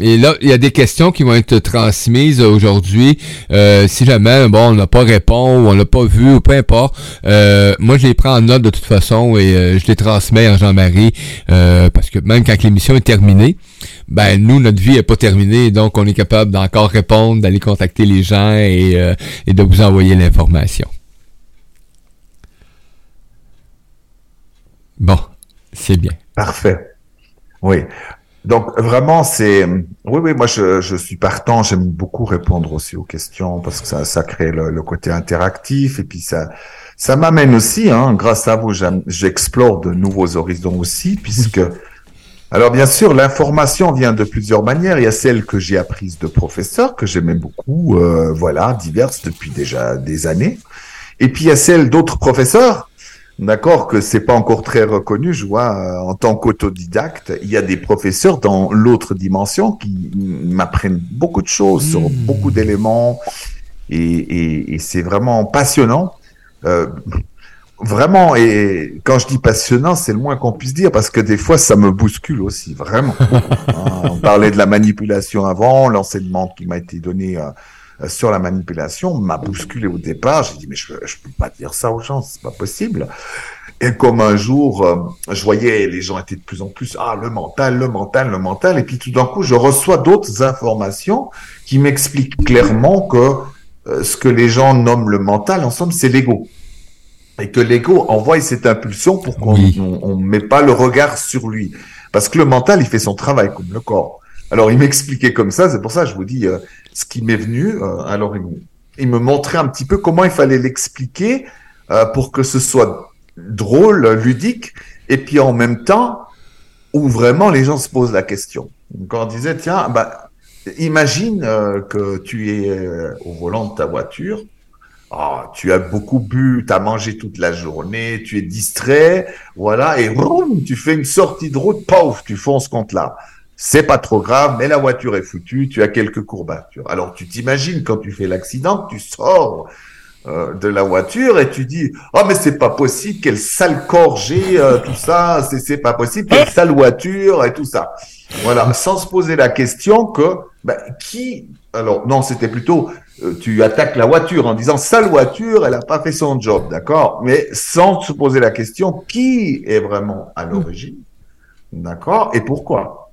Et là, il y a des questions qui vont être transmises mise aujourd'hui. Euh, si jamais, bon, on n'a pas répondu ou on l'a pas vu ou peu importe, euh, moi je les prends en note de toute façon et euh, je les transmets à Jean-Marie parce que même quand l'émission est terminée, ben nous notre vie est pas terminée donc on est capable d'encore répondre, d'aller contacter les gens et, et de vous envoyer l'information. Bon, c'est bien. Parfait. Oui. Donc vraiment, c'est oui, oui. Moi, je, je suis partant. J'aime beaucoup répondre aussi aux questions parce que ça, ça crée le, côté interactif et puis ça, ça m'amène aussi. Hein, grâce à vous, j'explore de nouveaux horizons aussi, puisque alors bien sûr, l'information vient de plusieurs manières. Il y a celle que j'ai apprise de professeurs que j'aimais beaucoup, euh, voilà, diverses depuis déjà des années. Et puis il y a celle d'autres professeurs D'accord, que c'est pas encore très reconnu. Je vois, euh, en tant qu'autodidacte, il y a des professeurs dans l'autre dimension qui m'apprennent beaucoup de choses sur hmm. beaucoup d'éléments, et, et, c'est vraiment passionnant. Euh, vraiment, et quand je dis passionnant, c'est le moins qu'on puisse dire, parce que des fois, ça me bouscule aussi, vraiment. on parlait de la manipulation avant, l'enseignement qui m'a été donné. Euh, sur la manipulation m'a bousculé au départ. J'ai dit, mais je ne peux pas dire ça aux gens, c'est pas possible. Et comme un jour, euh, je voyais les gens étaient de plus en plus, ah, le mental, le mental, le mental. Et puis tout d'un coup, je reçois d'autres informations qui m'expliquent clairement que euh, ce que les gens nomment le mental, en somme, c'est l'ego. Et que l'ego envoie cette impulsion pour qu'on ne met pas le regard sur lui. Parce que le mental, il fait son travail comme le corps. Alors, il m'expliquait comme ça, c'est pour ça que je vous dis, ce qui m'est venu. Euh, alors, il, me montrait un petit peu comment il fallait l'expliquer euh, pour que ce soit drôle, ludique, et puis en même temps où vraiment les gens se posent la question. Quand on disait, tiens, bah, imagine euh, que tu es au volant de ta voiture, ah, tu as beaucoup bu, tu as mangé toute la journée, tu es distrait, voilà, et tu fais une sortie de route, pauvre, tu fonces contre là c'est pas trop grave, mais la voiture est foutue, tu as quelques courbatures. Alors tu t'imagines quand tu fais l'accident, tu sors euh, de la voiture et tu dis oh mais c'est pas possible quelle sale corps j'ai euh, tout ça c'est c'est pas possible quelle sale voiture et tout ça voilà sans se poser la question que ben, qui alors non c'était plutôt euh, tu attaques la voiture en disant sale voiture elle a pas fait son job d'accord? Mais sans se poser la question qui est vraiment à l'origine d'accord? Et pourquoi?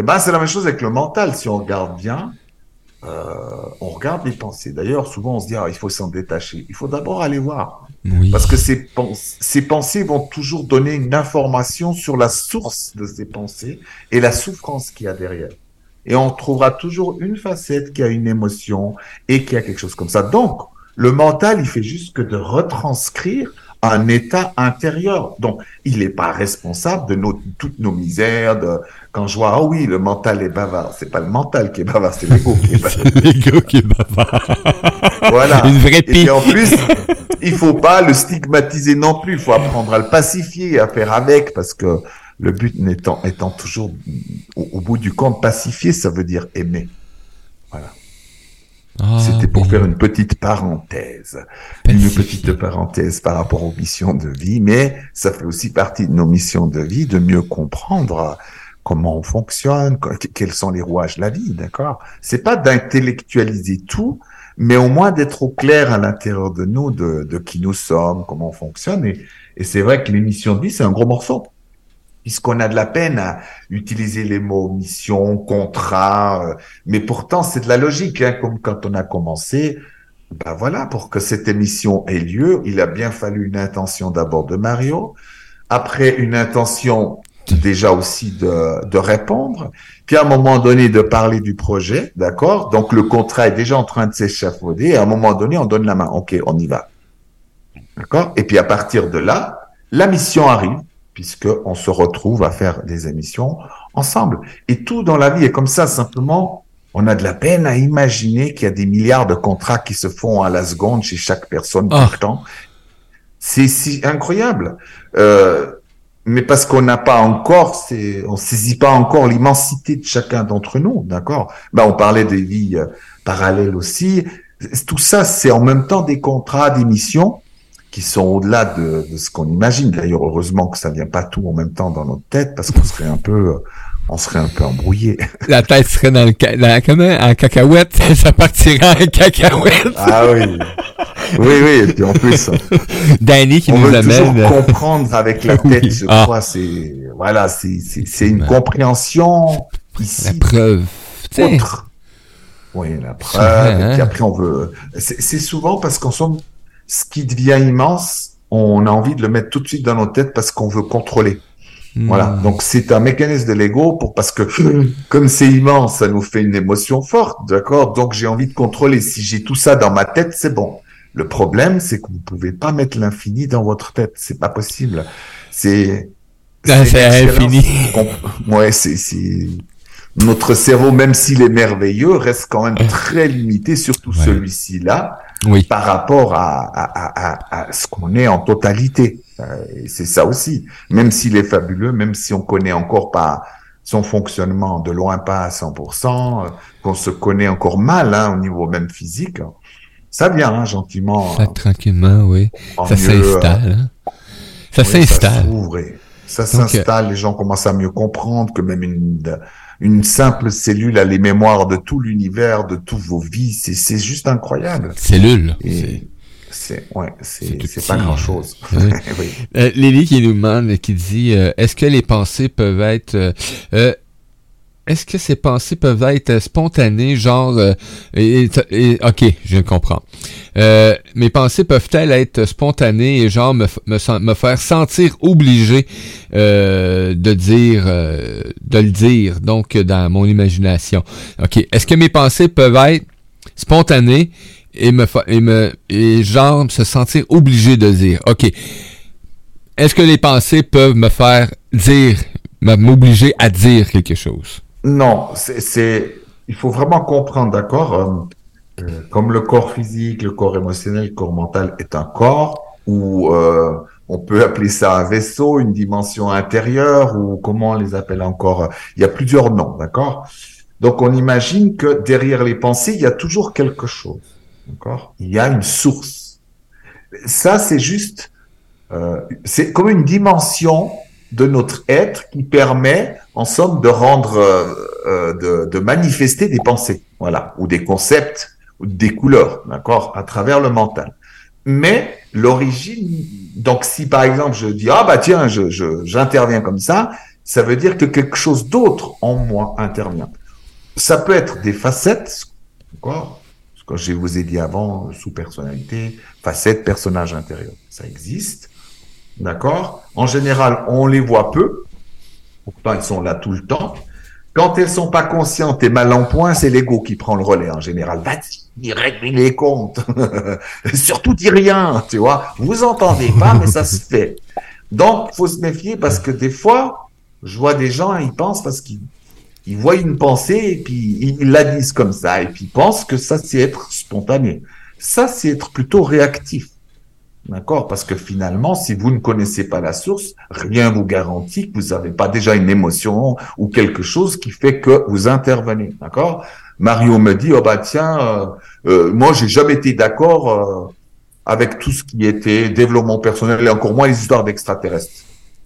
Eh ben, c'est la même chose avec le mental. Si on regarde bien, euh, on regarde les pensées. D'ailleurs, souvent on se dit ah, il faut s'en détacher. Il faut d'abord aller voir, parce que ces, ces pensées vont toujours donner une information sur la source de ces pensées et la souffrance qu'il y a derrière. Et on trouvera toujours une facette qui a une émotion et qui a quelque chose comme ça. Donc, le mental, il fait juste que de retranscrire un état intérieur. Donc, il n'est pas responsable de nos, toutes nos misères. De, quand je vois, ah oui, le mental est bavard, c'est pas le mental qui est bavard, c'est l'ego qui est bavard. l'ego qui est bavard. voilà. Une vraie Et en plus, il faut pas le stigmatiser non plus. Il faut apprendre à le pacifier, à faire avec, parce que le but étant, étant toujours, au, au bout du compte, pacifier, ça veut dire aimer. Voilà. Ah, C'était pour faire une petite parenthèse, une petite parenthèse par rapport aux missions de vie, mais ça fait aussi partie de nos missions de vie de mieux comprendre comment on fonctionne, quels sont les rouages de la vie, d'accord? C'est pas d'intellectualiser tout, mais au moins d'être au clair à l'intérieur de nous de, qui nous sommes, comment on fonctionne. Et, et c'est vrai que l'émission de vie, c'est un gros morceau puisqu'on a de la peine à utiliser les mots mission, contrat, euh, mais pourtant c'est de la logique, hein, comme quand on a commencé. Ben voilà, pour que cette émission ait lieu, il a bien fallu une intention d'abord de Mario, après une intention déjà aussi de, de répondre, puis à un moment donné de parler du projet, d'accord? Donc le contrat est déjà en train de s'échafauder, et à un moment donné, on donne la main. Ok, on y va. D'accord? Et puis à partir de là, la mission arrive, puisque on se retrouve à faire des émissions ensemble. Et tout dans la vie est comme ça, simplement, on a de la peine à imaginer qu'il y a des milliards de contrats qui se font à la seconde chez chaque personne tout Ah. le temps. C'est si incroyable. Euh, mais parce qu'on n'a pas encore, on saisit pas encore l'immensité de chacun d'entre nous, d'accord? Ben, on parlait des vies euh, parallèles aussi. Tout ça, c'est en même temps des contrats, des missions qui sont au-delà de, de ce qu'on imagine. D'ailleurs, heureusement que ça vient pas tout en même temps dans notre tête, parce qu'on serait un peu, on serait un peu embrouillé. La tête serait dans le ca- dans, comment, en cacahuète, ça partirait en cacahuète. Ah oui. Oui, oui, et puis en plus, Danny qui on nous veut amène. toujours comprendre avec la tête, Oui. je Ah. crois, c'est, voilà, c'est, c'est, c'est une compréhension La preuve. Autre. Oui, la preuve, vrai, et puis hein. après on veut, c'est, c'est souvent parce qu'en somme, ce qui devient immense, on a envie de le mettre tout de suite dans nos têtes parce qu'on veut contrôler. Voilà. hmm. Donc c'est un mécanisme de l'ego pour parce que comme c'est immense, ça nous fait une émotion forte, d'accord? Donc j'ai envie de contrôler. Si j'ai tout ça dans ma tête, c'est bon. Le problème, c'est que vous pouvez pas mettre l'infini dans votre tête. C'est pas possible. C'est Ah, c'est infini. Ouais, c'est c'est notre cerveau, même s'il est merveilleux, reste quand même très limité, surtout Ouais. celui-ci là Oui. par rapport à, à, à, à, ce qu'on est en totalité. Euh, c'est ça aussi. Même s'il est fabuleux, même si on connaît encore pas son fonctionnement de loin pas à 100%, euh, qu'on se connaît encore mal hein, au niveau même physique, ça vient hein, gentiment. Ça, tranquillement, oui. Ça s'installe. hein. Ça oui, s'installe. Ça euh, s'installe, les gens commencent à mieux comprendre que même une, une simple cellule a les mémoires de tout l'univers, de toutes vos vies. C'est, c'est juste incroyable. Cellule. Et c'est, ouais, C'est pas hein. grand chose. Oui. oui. Euh, Lily qui nous demande, qui dit, euh, est-ce que les pensées peuvent être, euh, euh, est-ce que ces pensées peuvent être spontanées, genre, euh, ok, je comprends. Euh, mes pensées peuvent-elles être spontanées et genre me, me, faire sentir obligé euh, de dire, de le dire, donc dans mon imagination? Ok, est-ce que mes pensées peuvent être spontanées et me, et me, et genre se sentir obligé de dire, ok, est-ce que les pensées peuvent me faire dire, m'obliger à dire quelque chose? Non, c'est, il faut vraiment comprendre, d'accord, euh, euh, comme le corps physique, le corps émotionnel, le corps mental est un corps où euh, on peut appeler ça un vaisseau, une dimension intérieure ou comment on les appelle encore. Il y a plusieurs noms, d'accord. Donc on imagine que derrière les pensées, il y a toujours quelque chose, d'accord. Il y a une source. Ça, c'est juste, euh, c'est comme une dimension de notre être qui permet, en somme, de rendre, euh, euh, de, de manifester des pensées, voilà, ou des concepts, ou des couleurs, d'accord, à travers le mental. Mais l'origine, donc si par exemple je dis ah bah tiens, je, j'interviens comme ça, ça veut dire que quelque chose d'autre en moi intervient. Ça peut être des facettes, d'accord, ce que je vous ai dit avant, sous personnalité, facettes, personnage intérieur, ça existe. D'accord? En général, on les voit peu. Pourtant, ils sont là tout le temps. Quand elles sont pas conscientes et mal en point, c'est l'ego qui prend le relais en général. Vas-y, règle les comptes. Surtout dis rien, tu vois. Vous entendez pas, mais ça se fait. Donc, faut se méfier parce que des fois, je vois des gens, ils pensent parce qu'ils ils voient une pensée et puis ils la disent comme ça et puis ils pensent que ça c'est être spontané. Ça c'est être plutôt réactif. D'accord? Parce que finalement, si vous ne connaissez pas la source, rien vous garantit que vous n'avez pas déjà une émotion ou quelque chose qui fait que vous intervenez. D'accord? Mario me dit, oh bah tiens, euh, euh, moi j'ai jamais été d'accord euh, avec tout ce qui était développement personnel et encore moins les histoires d'extraterrestres.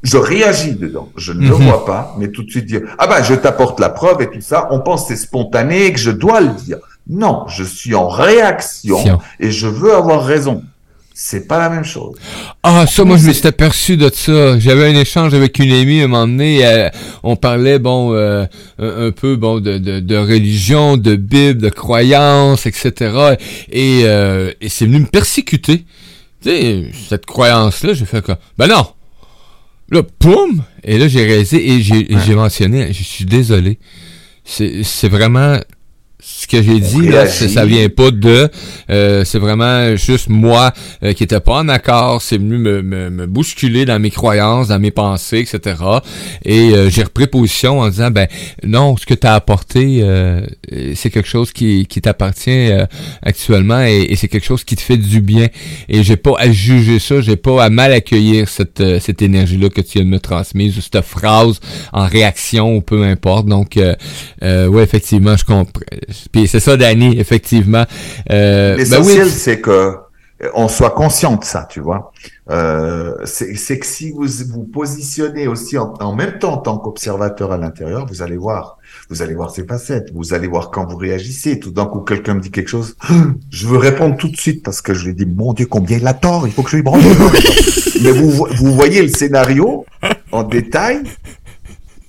Je réagis dedans, je ne le Mhm. vois pas, mais tout de suite dire, ah bah je t'apporte la preuve et tout ça, on pense que c'est spontané et que je dois le dire. Non, je suis en réaction Sion. et je veux avoir raison. C'est pas la même chose. Ah, ça, moi, je me suis aperçu de ça. J'avais un échange avec une amie à un moment donné. Euh, on parlait, bon, euh, un, peu, bon, de, de, de, religion, de Bible, de croyance, etc. Et, euh, et c'est venu me persécuter. Tu sais, cette croyance-là, j'ai fait quoi? Ben non! Là, poum! Et là, j'ai réalisé et j'ai mentionné, je suis désolé. C'est vraiment ce que j'ai dit là, ça vient pas de euh, c'est vraiment juste moi euh, qui était pas en accord, c'est venu me, me, me, bousculer dans mes croyances, dans mes pensées, etc. Et euh, j'ai repris position en disant ben non, ce que tu as apporté c'est quelque chose qui, qui t'appartient actuellement et, et c'est quelque chose qui te fait du bien. Et j'ai pas à juger ça, j'ai pas à mal accueillir cette, cette énergie-là que tu viens de me transmise ou cette phrase en réaction ou peu importe. Donc ouais, effectivement, je comprends puis c'est ça, Danny, effectivement. Euh, L'essentiel, ben c'est que euh, on soit conscient de ça, tu vois. Euh, c'est que si vous vous positionnez aussi en, même temps en tant qu'observateur à l'intérieur, vous allez voir, vous allez voir ces facettes, vous allez voir quand vous réagissez. Tout d'un coup, quelqu'un me dit quelque chose, je veux répondre tout de suite parce que je lui dis, mon Dieu, combien il a tort, il faut que je lui branche. Mais vous, vous voyez le scénario en détail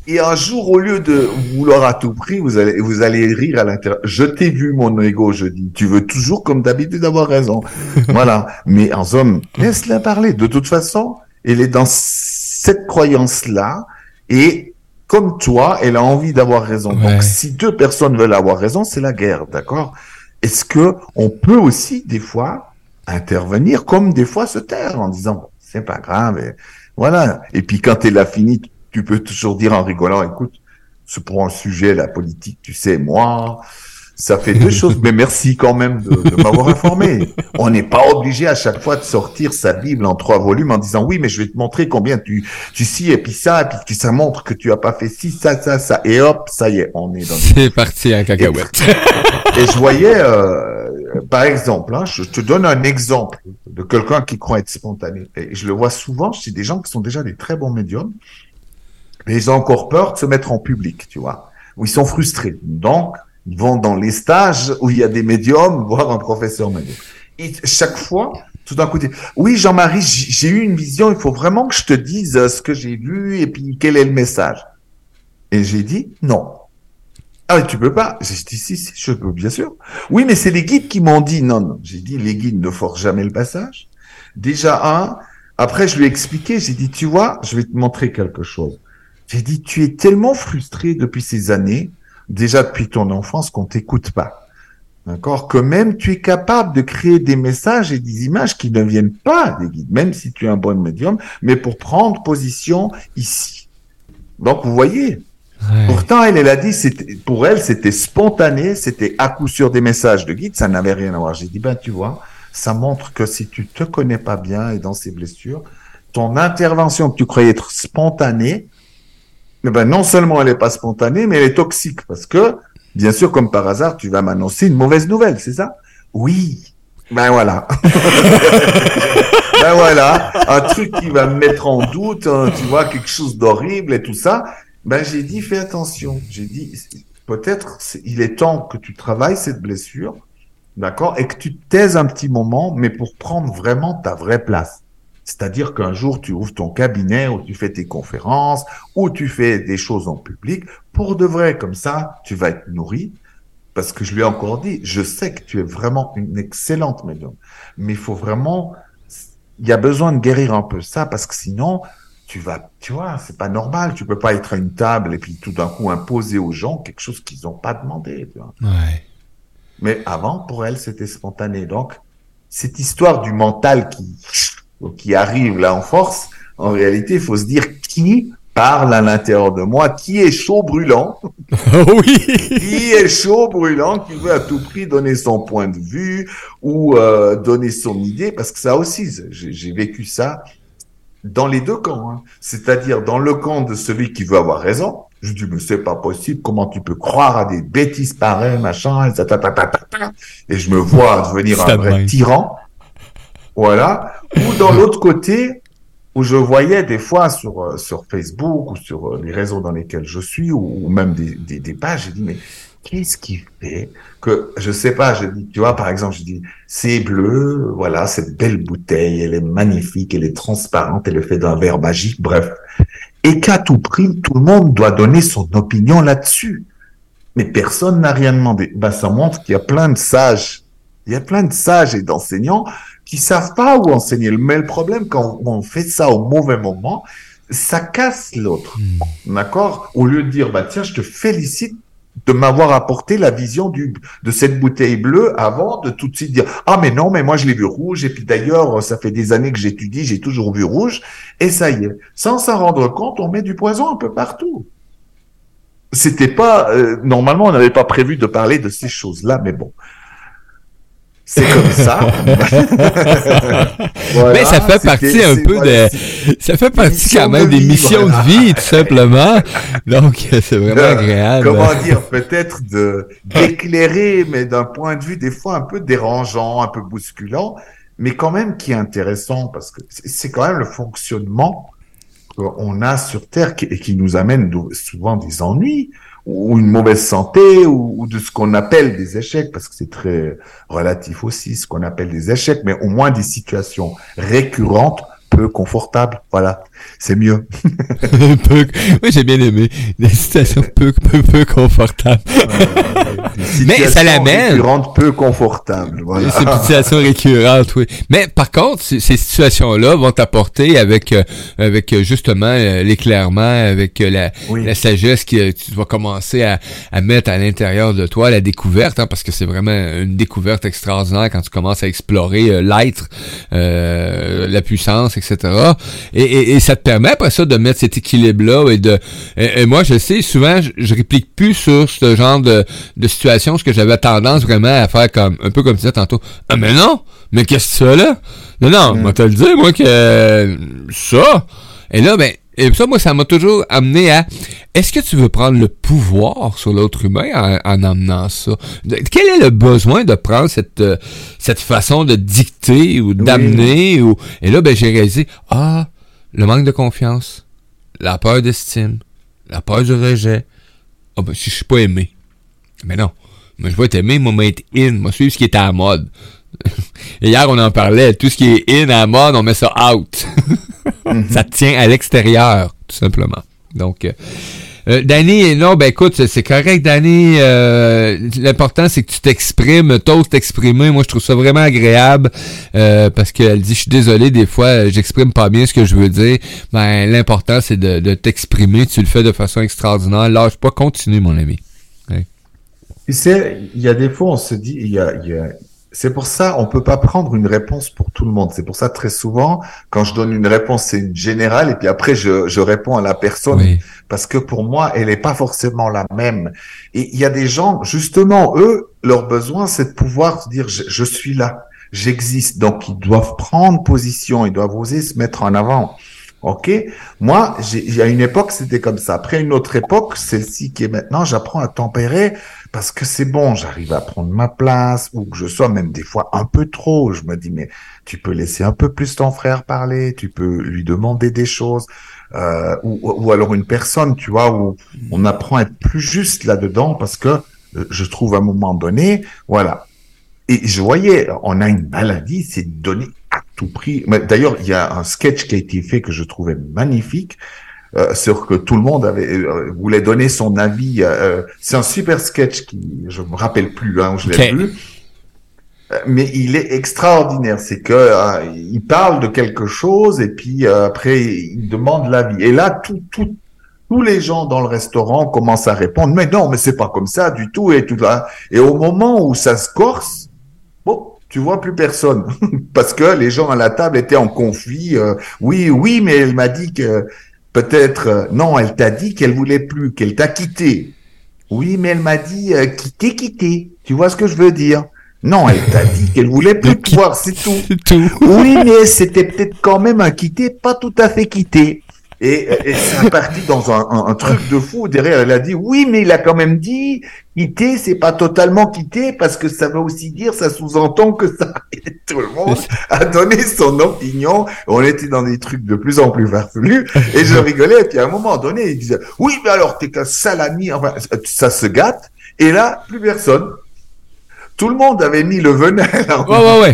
et un jour, au lieu de vouloir à tout prix, vous allez, vous allez rire à l'intérieur. Je t'ai vu, mon ego, je dis. Tu veux toujours, comme d'habitude, avoir raison. voilà. Mais en somme, laisse-la parler. De toute façon, elle est dans cette croyance-là. Et comme toi, elle a envie d'avoir raison. Donc, si deux personnes veulent avoir raison, c'est la guerre, d'accord? Est-ce que on peut aussi, des fois, intervenir, comme des fois se taire en disant, c'est pas grave, et voilà. Et puis, quand elle a fini, tu peux toujours dire en rigolant, écoute, c'est pour un sujet, la politique, tu sais, moi, ça fait deux choses, mais merci quand même de, m'avoir informé. On n'est pas obligé à chaque fois de sortir sa Bible en trois volumes en disant oui, mais je vais te montrer combien tu tu si et puis ça et puis ça montre que tu as pas fait ci ça ça ça et hop ça y est, on est dans. C'est parti un cacahuète. Et, je voyais euh, par exemple, hein, je te donne un exemple de quelqu'un qui croit être spontané. Et je le vois souvent chez des gens qui sont déjà des très bons médiums mais ils ont encore peur de se mettre en public, tu vois, où ils sont frustrés. Donc, ils vont dans les stages où il y a des médiums, voire un professeur médium. Et chaque fois, tout d'un coup, oui, Jean-Marie, j'ai eu une vision, il faut vraiment que je te dise euh, ce que j'ai vu et puis quel est le message. Et j'ai dit, non. Ah, tu peux pas. J'ai dit, si, si, je peux, bien sûr. Oui, mais c'est les guides qui m'ont dit, non, non. J'ai dit, les guides ne forcent jamais le passage. Déjà, un. Après, je lui ai expliqué, j'ai dit, tu vois, je vais te montrer quelque chose. J'ai dit, tu es tellement frustré depuis ces années, déjà depuis ton enfance, qu'on t'écoute pas. D'accord? Que même tu es capable de créer des messages et des images qui ne viennent pas des guides, même si tu es un bon médium, mais pour prendre position ici. Donc, vous voyez, Pourtant, elle, elle a dit, c'était, pour elle, c'était spontané, c'était à coup sûr des messages de guide, ça n'avait rien à voir. J'ai dit, ben, tu vois, ça montre que si tu te connais pas bien et dans ces blessures, ton intervention que tu croyais être spontanée, ben, non seulement elle n'est pas spontanée, mais elle est toxique parce que, bien sûr, comme par hasard, tu vas m'annoncer une mauvaise nouvelle, c'est ça? Oui. Ben voilà. ben voilà, un truc qui va me mettre en doute, hein, tu vois, quelque chose d'horrible et tout ça. Ben j'ai dit, fais attention. J'ai dit, peut-être il est temps que tu travailles cette blessure, d'accord, et que tu te taises un petit moment, mais pour prendre vraiment ta vraie place. C'est-à-dire qu'un jour, tu ouvres ton cabinet où tu fais tes conférences, où tu fais des choses en public. Pour de vrai, comme ça, tu vas être nourri. Parce que je lui ai encore dit, je sais que tu es vraiment une excellente médium. Mais il faut vraiment, il y a besoin de guérir un peu ça parce que sinon, tu vas, tu vois, c'est pas normal. Tu peux pas être à une table et puis tout d'un coup imposer aux gens quelque chose qu'ils n'ont pas demandé. Tu vois. Ouais. Mais avant, pour elle, c'était spontané. Donc, cette histoire du mental qui qui arrive là en force, en réalité, il faut se dire qui parle à l'intérieur de moi, qui est chaud brûlant, oui, qui est chaud brûlant, qui veut à tout prix donner son point de vue ou euh, donner son idée, parce que ça aussi, j'ai vécu ça dans les deux camps, hein. c'est-à-dire dans le camp de celui qui veut avoir raison. Je dis mais c'est pas possible, comment tu peux croire à des bêtises pareilles, machin, et, et je me vois devenir un vrai tyran. Voilà. Ou dans l'autre côté, où je voyais des fois sur, euh, sur Facebook ou sur euh, les réseaux dans lesquels je suis, ou, même des, des, des pages, j'ai dit, mais qu'est-ce qui fait que, je sais pas, je dis, tu vois, par exemple, je dis, c'est bleu, voilà, cette belle bouteille, elle est magnifique, elle est transparente, elle est faite d'un verre magique, bref. Et qu'à tout prix, tout le monde doit donner son opinion là-dessus. Mais personne n'a rien demandé. Ben, ça montre qu'il y a plein de sages. Il y a plein de sages et d'enseignants qui savent pas où enseigner. Mais le problème, quand on fait ça au mauvais moment, ça casse l'autre. Hmm. D'accord? Au lieu de dire, bah, tiens, je te félicite de m'avoir apporté la vision du, de cette bouteille bleue avant de tout de suite dire ah mais non mais moi je l'ai vu rouge et puis d'ailleurs ça fait des années que j'étudie j'ai toujours vu rouge et ça y est sans s'en rendre compte on met du poison un peu partout c'était pas euh, normalement on n'avait pas prévu de parler de ces choses là mais bon c'est comme ça. Mais ça fait partie un peu de, ça fait partie quand même des missions de vie, tout simplement. Donc, c'est vraiment agréable. Comment dire, peut-être de, d'éclairer, mais d'un point de vue des fois un peu dérangeant, un peu bousculant, mais quand même qui est intéressant parce que c'est quand même le fonctionnement qu'on a sur Terre et qui nous amène souvent des ennuis ou une mauvaise santé ou, de ce qu'on appelle des échecs, parce que c'est très relatif aussi, ce qu'on appelle des échecs, mais au moins des situations récurrentes peu confortables. Voilà, c'est mieux. peu, oui, j'ai bien aimé. Des situations peu, peu, peu confortables. mais ça l'amène. Peu confortables. Voilà. C'est une situation récurrente, oui. Mais par contre, ces situations-là vont t'apporter avec, euh, avec euh, justement euh, l'éclairement, avec la, la sagesse que tu vas commencer à, à mettre à l'intérieur de toi, la découverte, hein, parce que c'est vraiment une découverte extraordinaire quand tu commences à explorer l'être, la puissance, etc. Et, et, et, ça te permet après ça de mettre cet équilibre-là et de. Et, moi, je sais, souvent, je, réplique plus sur ce genre de, de situation, ce que j'avais tendance vraiment à faire comme un peu comme tu disais tantôt. Ah mais non! Mais qu'est-ce que c'est là? Non, non, mm. moi te le dire, moi, que ça. Et là, ben, et ça, moi, ça m'a toujours amené à est-ce que tu veux prendre le pouvoir sur l'autre humain en, en, amenant ça? Quel est le besoin de prendre cette, euh, cette façon de dicter ou d'amener? Ou... Et là, ben, j'ai réalisé, ah, le manque de confiance, la peur d'estime, la peur du rejet. Ah, ben, si je suis pas aimé. Mais non. Mais je vais être aimé, moi, être in, moi, suivre ce qui est à la mode. Hier, on en parlait. Tout ce qui est in à la mode, on met ça out. Ça tient à l'extérieur, tout simplement. Donc, euh, euh, Danny, non, ben écoute, c'est correct, Danny. Euh, L'important, c'est que tu t'exprimes, t'oses t'exprimer. Moi, je trouve ça vraiment agréable euh, parce qu'elle dit, je suis désolé, des fois, j'exprime pas bien ce que je veux dire. Ben, l'important, c'est de, de t'exprimer. Tu le fais de façon extraordinaire. Lâche pas, continue, mon ami. Tu sais, il y a des fois, on se dit, il y a, y a c'est pour ça, on peut pas prendre une réponse pour tout le monde. C'est pour ça, très souvent, quand je donne une réponse, c'est une générale, et puis après, je, je réponds à la personne, parce que pour moi, elle n'est pas forcément la même. Et il y a des gens, justement, eux, leur besoin, c'est de pouvoir se dire, je, je suis là, j'existe. Donc, ils doivent prendre position, ils doivent oser se mettre en avant. Ok, moi, j'ai à une époque c'était comme ça. Après une autre époque, celle-ci qui est maintenant, j'apprends à tempérer parce que c'est bon, j'arrive à prendre ma place ou que je sois même des fois un peu trop. Je me dis mais tu peux laisser un peu plus ton frère parler, tu peux lui demander des choses euh, ou, ou, alors une personne, tu vois, où on apprend à être plus juste là-dedans parce que euh, je trouve à un moment donné, voilà. Et je voyais, on a une maladie, c'est de donner tout prix. Mais d'ailleurs, il y a un sketch qui a été fait que je trouvais magnifique. Euh, sur que tout le monde avait euh, voulait donner son avis. Euh, c'est un super sketch qui, je me rappelle plus hein, où je l'ai vu, mais il est extraordinaire. C'est que il parle de quelque chose et puis après il demande l'avis. Et là, tout, tout, tous les gens dans le restaurant commencent à répondre. Mais non, mais c'est pas comme ça du tout et tout là. Et au moment où ça se corse, bon, tu vois plus personne parce que les gens à la table étaient en conflit. Euh, oui, oui, mais elle m'a dit que peut-être euh, non, elle t'a dit qu'elle voulait plus, qu'elle t'a quitté. Oui, mais elle m'a dit euh, quitter, quitter. Tu vois ce que je veux dire? Non, elle t'a dit qu'elle voulait plus te voir, c'est tout. tout. Oui, mais c'était peut-être quand même un quitter, pas tout à fait quitter. Et, c'est parti dans un, truc de fou. Derrière, elle a dit oui, mais il a quand même dit quitter, c'est pas totalement quitter parce que ça veut aussi dire, ça sous-entend que ça. Et tout le monde a donné son opinion. On était dans des trucs de plus en plus farfelus et je rigolais. Puis à un moment donné, il disait oui, mais alors t'es qu'un salami. Enfin, ça se gâte. Et là, plus personne. Tout le monde avait mis le venin. ouais, ouais,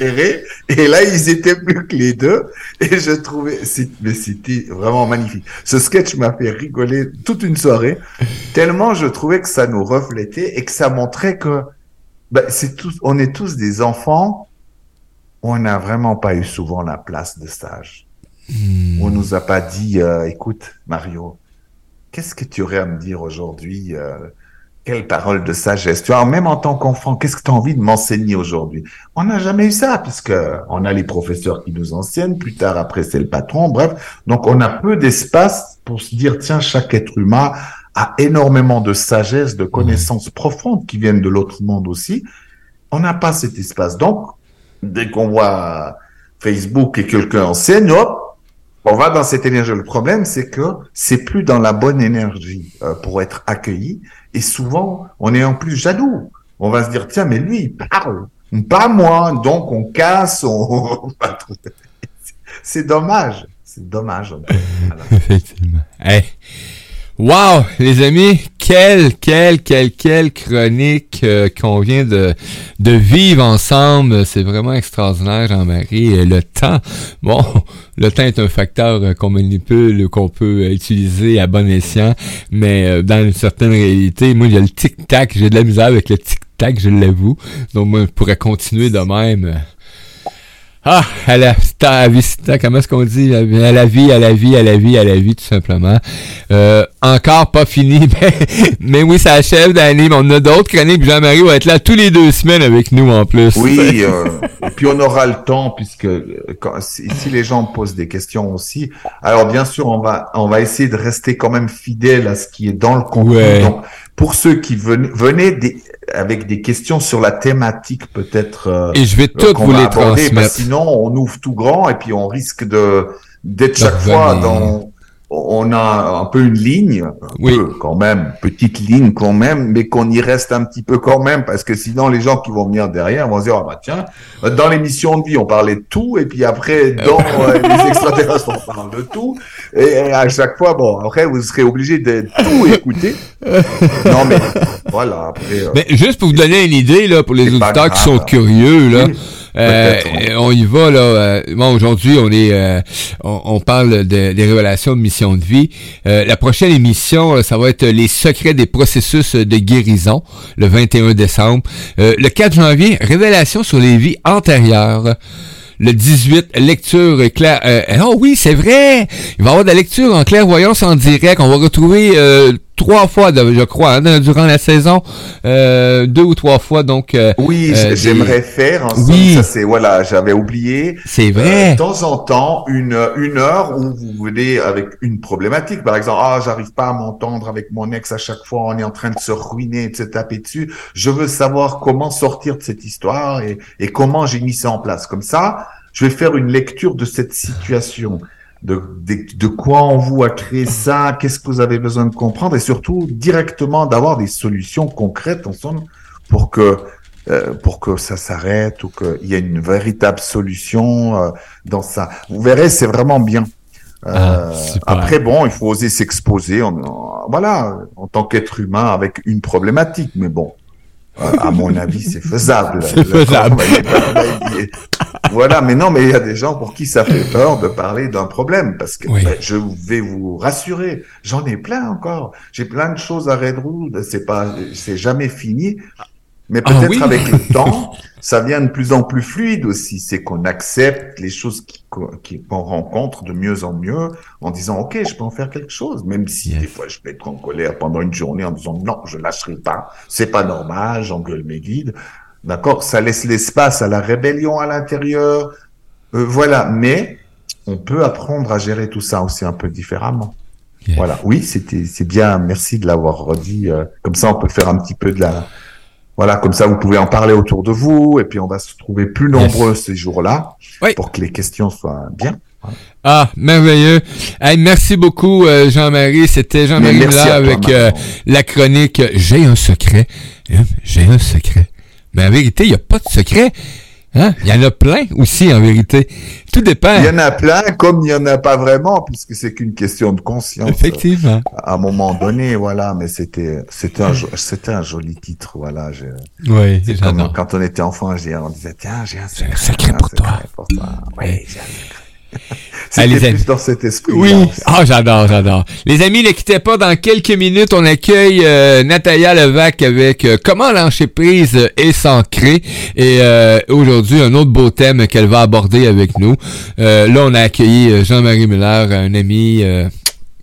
ouais. et là, ils étaient plus que les deux. Et je trouvais, mais c'était vraiment magnifique. Ce sketch m'a fait rigoler toute une soirée, tellement je trouvais que ça nous reflétait et que ça montrait que ben, c'est tous, on est tous des enfants. On n'a vraiment pas eu souvent la place de sage. Hmm. On nous a pas dit, euh, écoute, Mario, qu'est-ce que tu aurais à me dire aujourd'hui? Euh, quelle parole de sagesse. Tu vois, même en tant qu'enfant, qu'est-ce que tu as envie de m'enseigner aujourd'hui? On n'a jamais eu ça, puisque on a les professeurs qui nous enseignent, plus tard après c'est le patron, bref. Donc on a peu d'espace pour se dire, tiens, chaque être humain a énormément de sagesse, de connaissances profondes qui viennent de l'autre monde aussi. On n'a pas cet espace. Donc, dès qu'on voit Facebook et quelqu'un enseigne, hop, on va dans cette énergie. Le problème, c'est que c'est plus dans la bonne énergie euh, pour être accueilli. Et souvent, on est en plus jaloux. On va se dire, tiens, mais lui, il parle, pas moi. Donc, on casse, on... c'est dommage. C'est dommage. Effectivement. Wow, les amis, quelle, quelle, quelle, quelle chronique euh, qu'on vient de, de vivre ensemble. C'est vraiment extraordinaire, Jean-Marie. Le temps, bon, le temps est un facteur euh, qu'on manipule, qu'on peut utiliser à bon escient, mais euh, dans une certaine réalité, moi, il le tic-tac, j'ai de la misère avec le tic-tac, je l'avoue. Donc, moi, je pourrais continuer de même. Ah, à la, à comment est-ce qu'on dit? À la vie, à la vie, à la vie, à la vie, tout simplement. Euh, encore pas fini, mais, oui, ça achève d'année. On a d'autres chroniques. Jean-Marie va être là tous les deux semaines avec nous en plus. Oui, euh, et puis on aura le temps puisque quand, si, les gens posent des questions aussi, alors bien sûr, on va on va essayer de rester quand même fidèle à ce qui est dans le contenu. Donc, pour ceux qui venaient des, avec des questions sur la thématique peut-être. Euh, et je vais toutes vous les transmettre. sinon, on ouvre tout grand et puis on risque de d'être chaque fois dans on a un peu une ligne, oui. quand même, petite ligne quand même, mais qu'on y reste un petit peu quand même, parce que sinon les gens qui vont venir derrière vont se dire, ah bah tiens, dans l'émission de vie, on parlait de tout, et puis après, dans euh, les extraterrestres, on parle de tout, et à chaque fois, bon, après, vous serez obligé de tout écouter. non, mais voilà, après... Euh, mais juste pour vous donner une idée, là, pour les auditeurs qui sont curieux, là... Euh, on y va là. Euh, bon, aujourd'hui, on est, euh, on, parle de, des révélations de mission de vie. la prochaine émission, ça va être les secrets des processus de guérison, le 21 décembre. le 4 janvier, révélation sur les vies antérieures le 18, lecture claire. Euh, oh oui, c'est vrai! Il va y avoir de la lecture en clairvoyance en direct. On va retrouver euh, trois fois, je crois, hein, durant la saison, euh, deux ou trois fois. Donc euh, oui, j'aimerais faire. oui, ça c'est voilà, j'avais oublié. C'est vrai. de temps en temps, une une heure où vous venez avec une problématique, par exemple, ah j'arrive pas à m'entendre avec mon ex à chaque fois, on est en train de se ruiner, de se taper dessus. Je veux savoir comment sortir de cette histoire et et comment j'ai mis ça en place. Comme ça, je vais faire une lecture de cette situation, de, de, quoi on vous a créé ça, qu'est-ce que vous avez besoin de comprendre, et surtout directement d'avoir des solutions concrètes ensemble pour que euh, pour que ça s'arrête ou qu'il y ait une véritable solution euh, dans ça. Vous verrez, c'est vraiment bien. Euh, ah, après, bon, il faut oser s'exposer. voilà, en tant qu'être humain avec une problématique, mais bon, à mon avis, c'est faisable. C'est faisable. voilà, mais non, mais il y a des gens pour qui ça fait peur de parler d'un problème, parce que ben, je vais vous rassurer, j'en ai plein encore. J'ai plein de choses à résoudre. C'est pas, c'est jamais fini. Mais ah peut-être avec le temps, ça vient de plus en plus fluide aussi. C'est qu'on accepte les choses qu'on rencontre de mieux en mieux en disant, OK, je peux en faire quelque chose. Même si des fois je peux être en colère pendant une journée en disant, non, je lâcherai pas. C'est pas normal, j'engueule mes guides. D'accord? Ça laisse l'espace à la rébellion à l'intérieur. Euh, voilà. Mais on peut apprendre à gérer tout ça aussi un peu différemment. Voilà. Oui, c'était, c'est bien. Merci de l'avoir redit. Euh, comme ça, on peut faire un petit peu de la, voilà, comme ça, vous pouvez en parler autour de vous, et puis on va se trouver plus nombreux ces jours-là pour que les questions soient bien. Ah, merveilleux. merci beaucoup, euh, Jean-Marie. C'était Jean-Marie là avec euh, la chronique J'ai un secret. Hein, j'ai un secret. Mais en vérité, il n'y a pas de secret. Hein? Il y en a plein aussi, en vérité. Tout dépend. Il y en a plein, comme il n'y en a pas vraiment, puisque c'est qu'une question de conscience. Effectivement. À un moment donné, voilà, mais c'était, c'était un, c'était un joli titre, voilà. Je, oui, comme quand on était enfant, on disait, tiens, j'ai un secret, un secret pour, toi. pour toi. Oui, j'ai un secret. C'était plus dans cet esprit. Oui. Ah, j'adore, j'adore. Les amis, ne quittez pas. Dans quelques minutes, on accueille euh, Natalia Levac avec euh, comment lâcher prise et s'ancrer. Et euh, aujourd'hui, un autre beau thème qu'elle va aborder avec nous. là, on a accueilli Jean-Marie Muller, un ami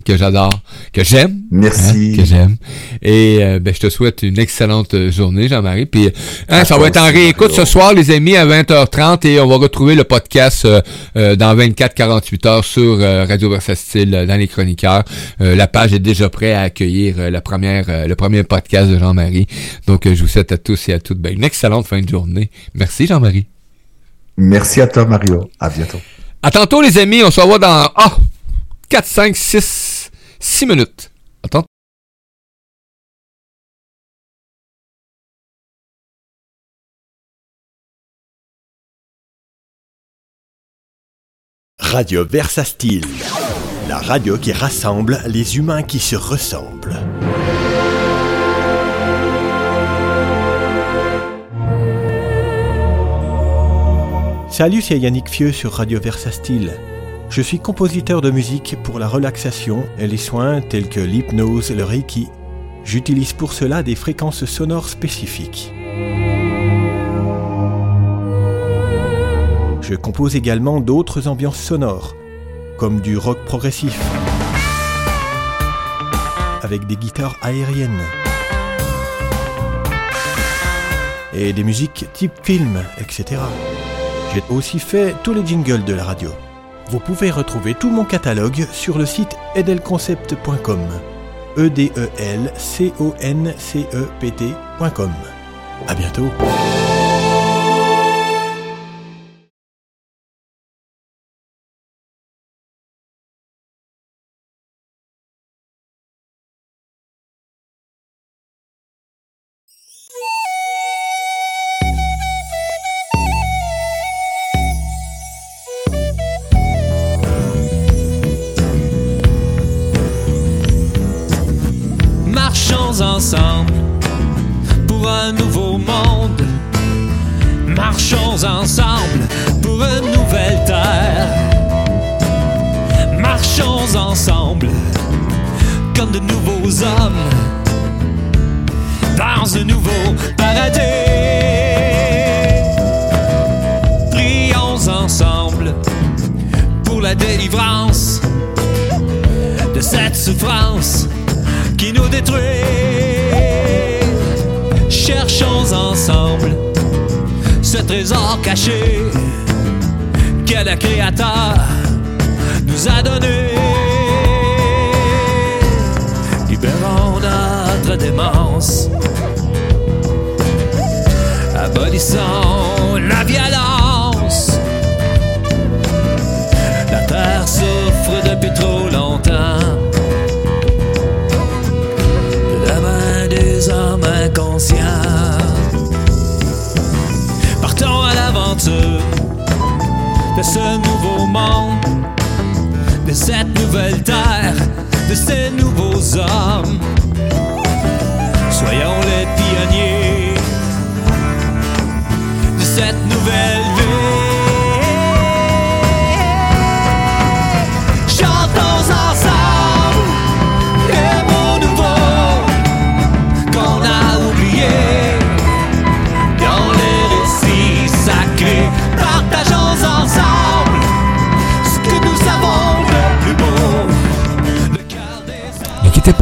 que j'adore, que j'aime. Merci. Hein, que j'aime. Et euh, ben, je te souhaite une excellente journée, Jean-Marie. Puis hein, ça va être en réécoute ce soir, les amis, à 20h30 et on va retrouver le podcast euh, euh, dans 24-48 heures sur Radio Versatile dans les chroniqueurs. la page est déjà prête à accueillir la première, le premier podcast de Jean-Marie. Donc, je vous souhaite à tous et à toutes ben, une excellente fin de journée. Merci, Jean-Marie. Merci à toi, Mario. À bientôt. À tantôt, les amis. On se revoit dans... Ah! 4, 5, 6, 6 minutes. Attends. Radio Versastile, la radio qui rassemble les humains qui se ressemblent. Salut, c'est Yannick Fieux sur Radio Versastile. Je suis compositeur de musique pour la relaxation et les soins tels que l'hypnose et le reiki. J'utilise pour cela des fréquences sonores spécifiques. Je compose également d'autres ambiances sonores, comme du rock progressif, avec des guitares aériennes, et des musiques type film, etc. J'ai aussi fait tous les jingles de la radio. Vous pouvez retrouver tout mon catalogue sur le site edelconcept.com. E E E. À bientôt.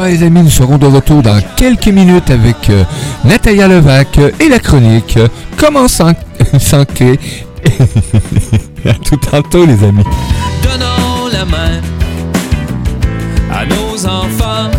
Les amis, nous serons de retour dans quelques minutes avec euh, Natalia Levac et la chronique Comment s'ancrer À tout tantôt les amis. Donnons la main à nos enfants.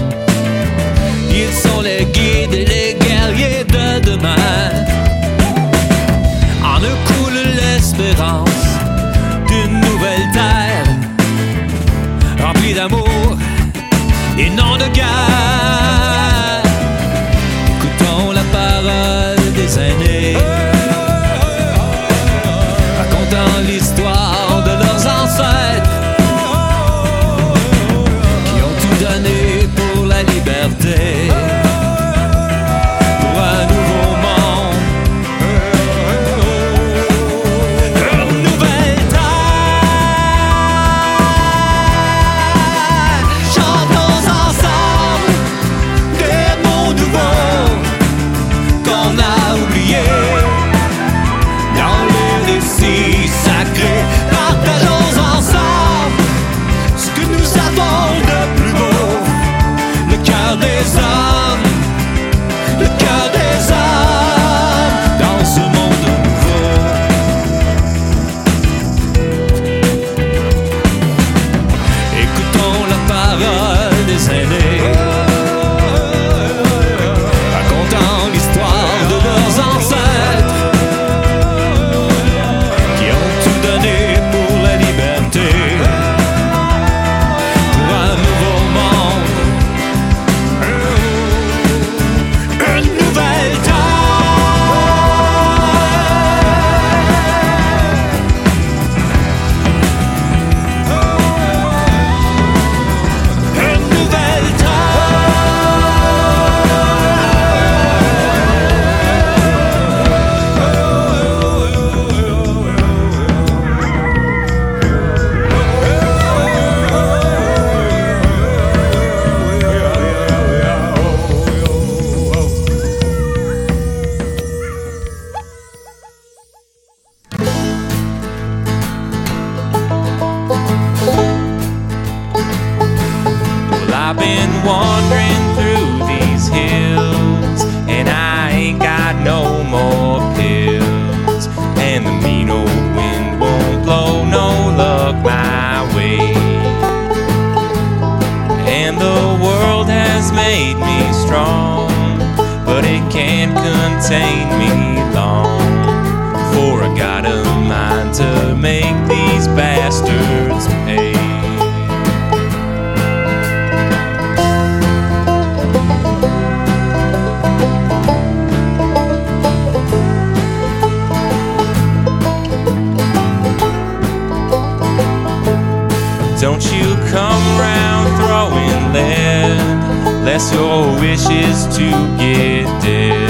Lest your wish is to get dead.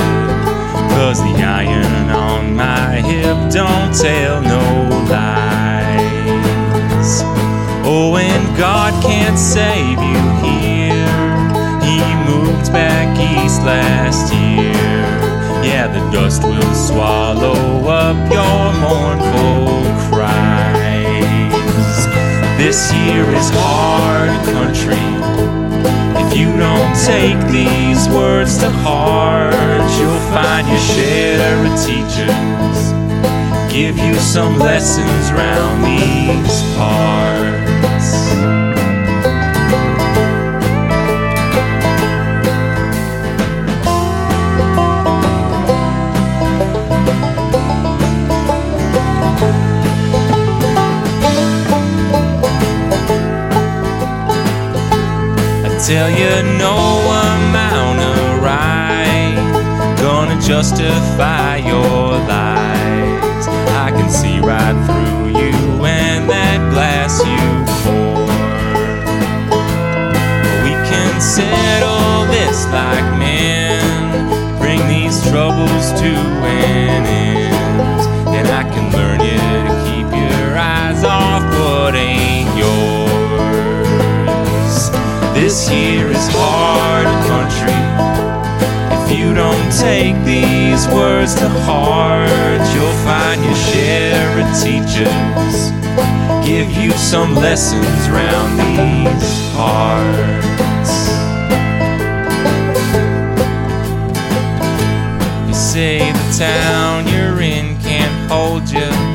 Cause the iron on my hip don't tell no lies. Oh, and God can't save you here. He moved back east last year. Yeah, the dust will swallow up your mournful cries. This year is hard country. If you don't take these words to heart, you'll find your share of teachers. Give you some lessons round these parts. Tell you, no amount of right gonna justify your lies. I can see right through you and that glass you pour. We can settle this like men, bring these troubles to an end, here is hard country. If you don't take these words to heart, you'll find your share of teachers. Give you some lessons round these parts. You say the town you're in can't hold you.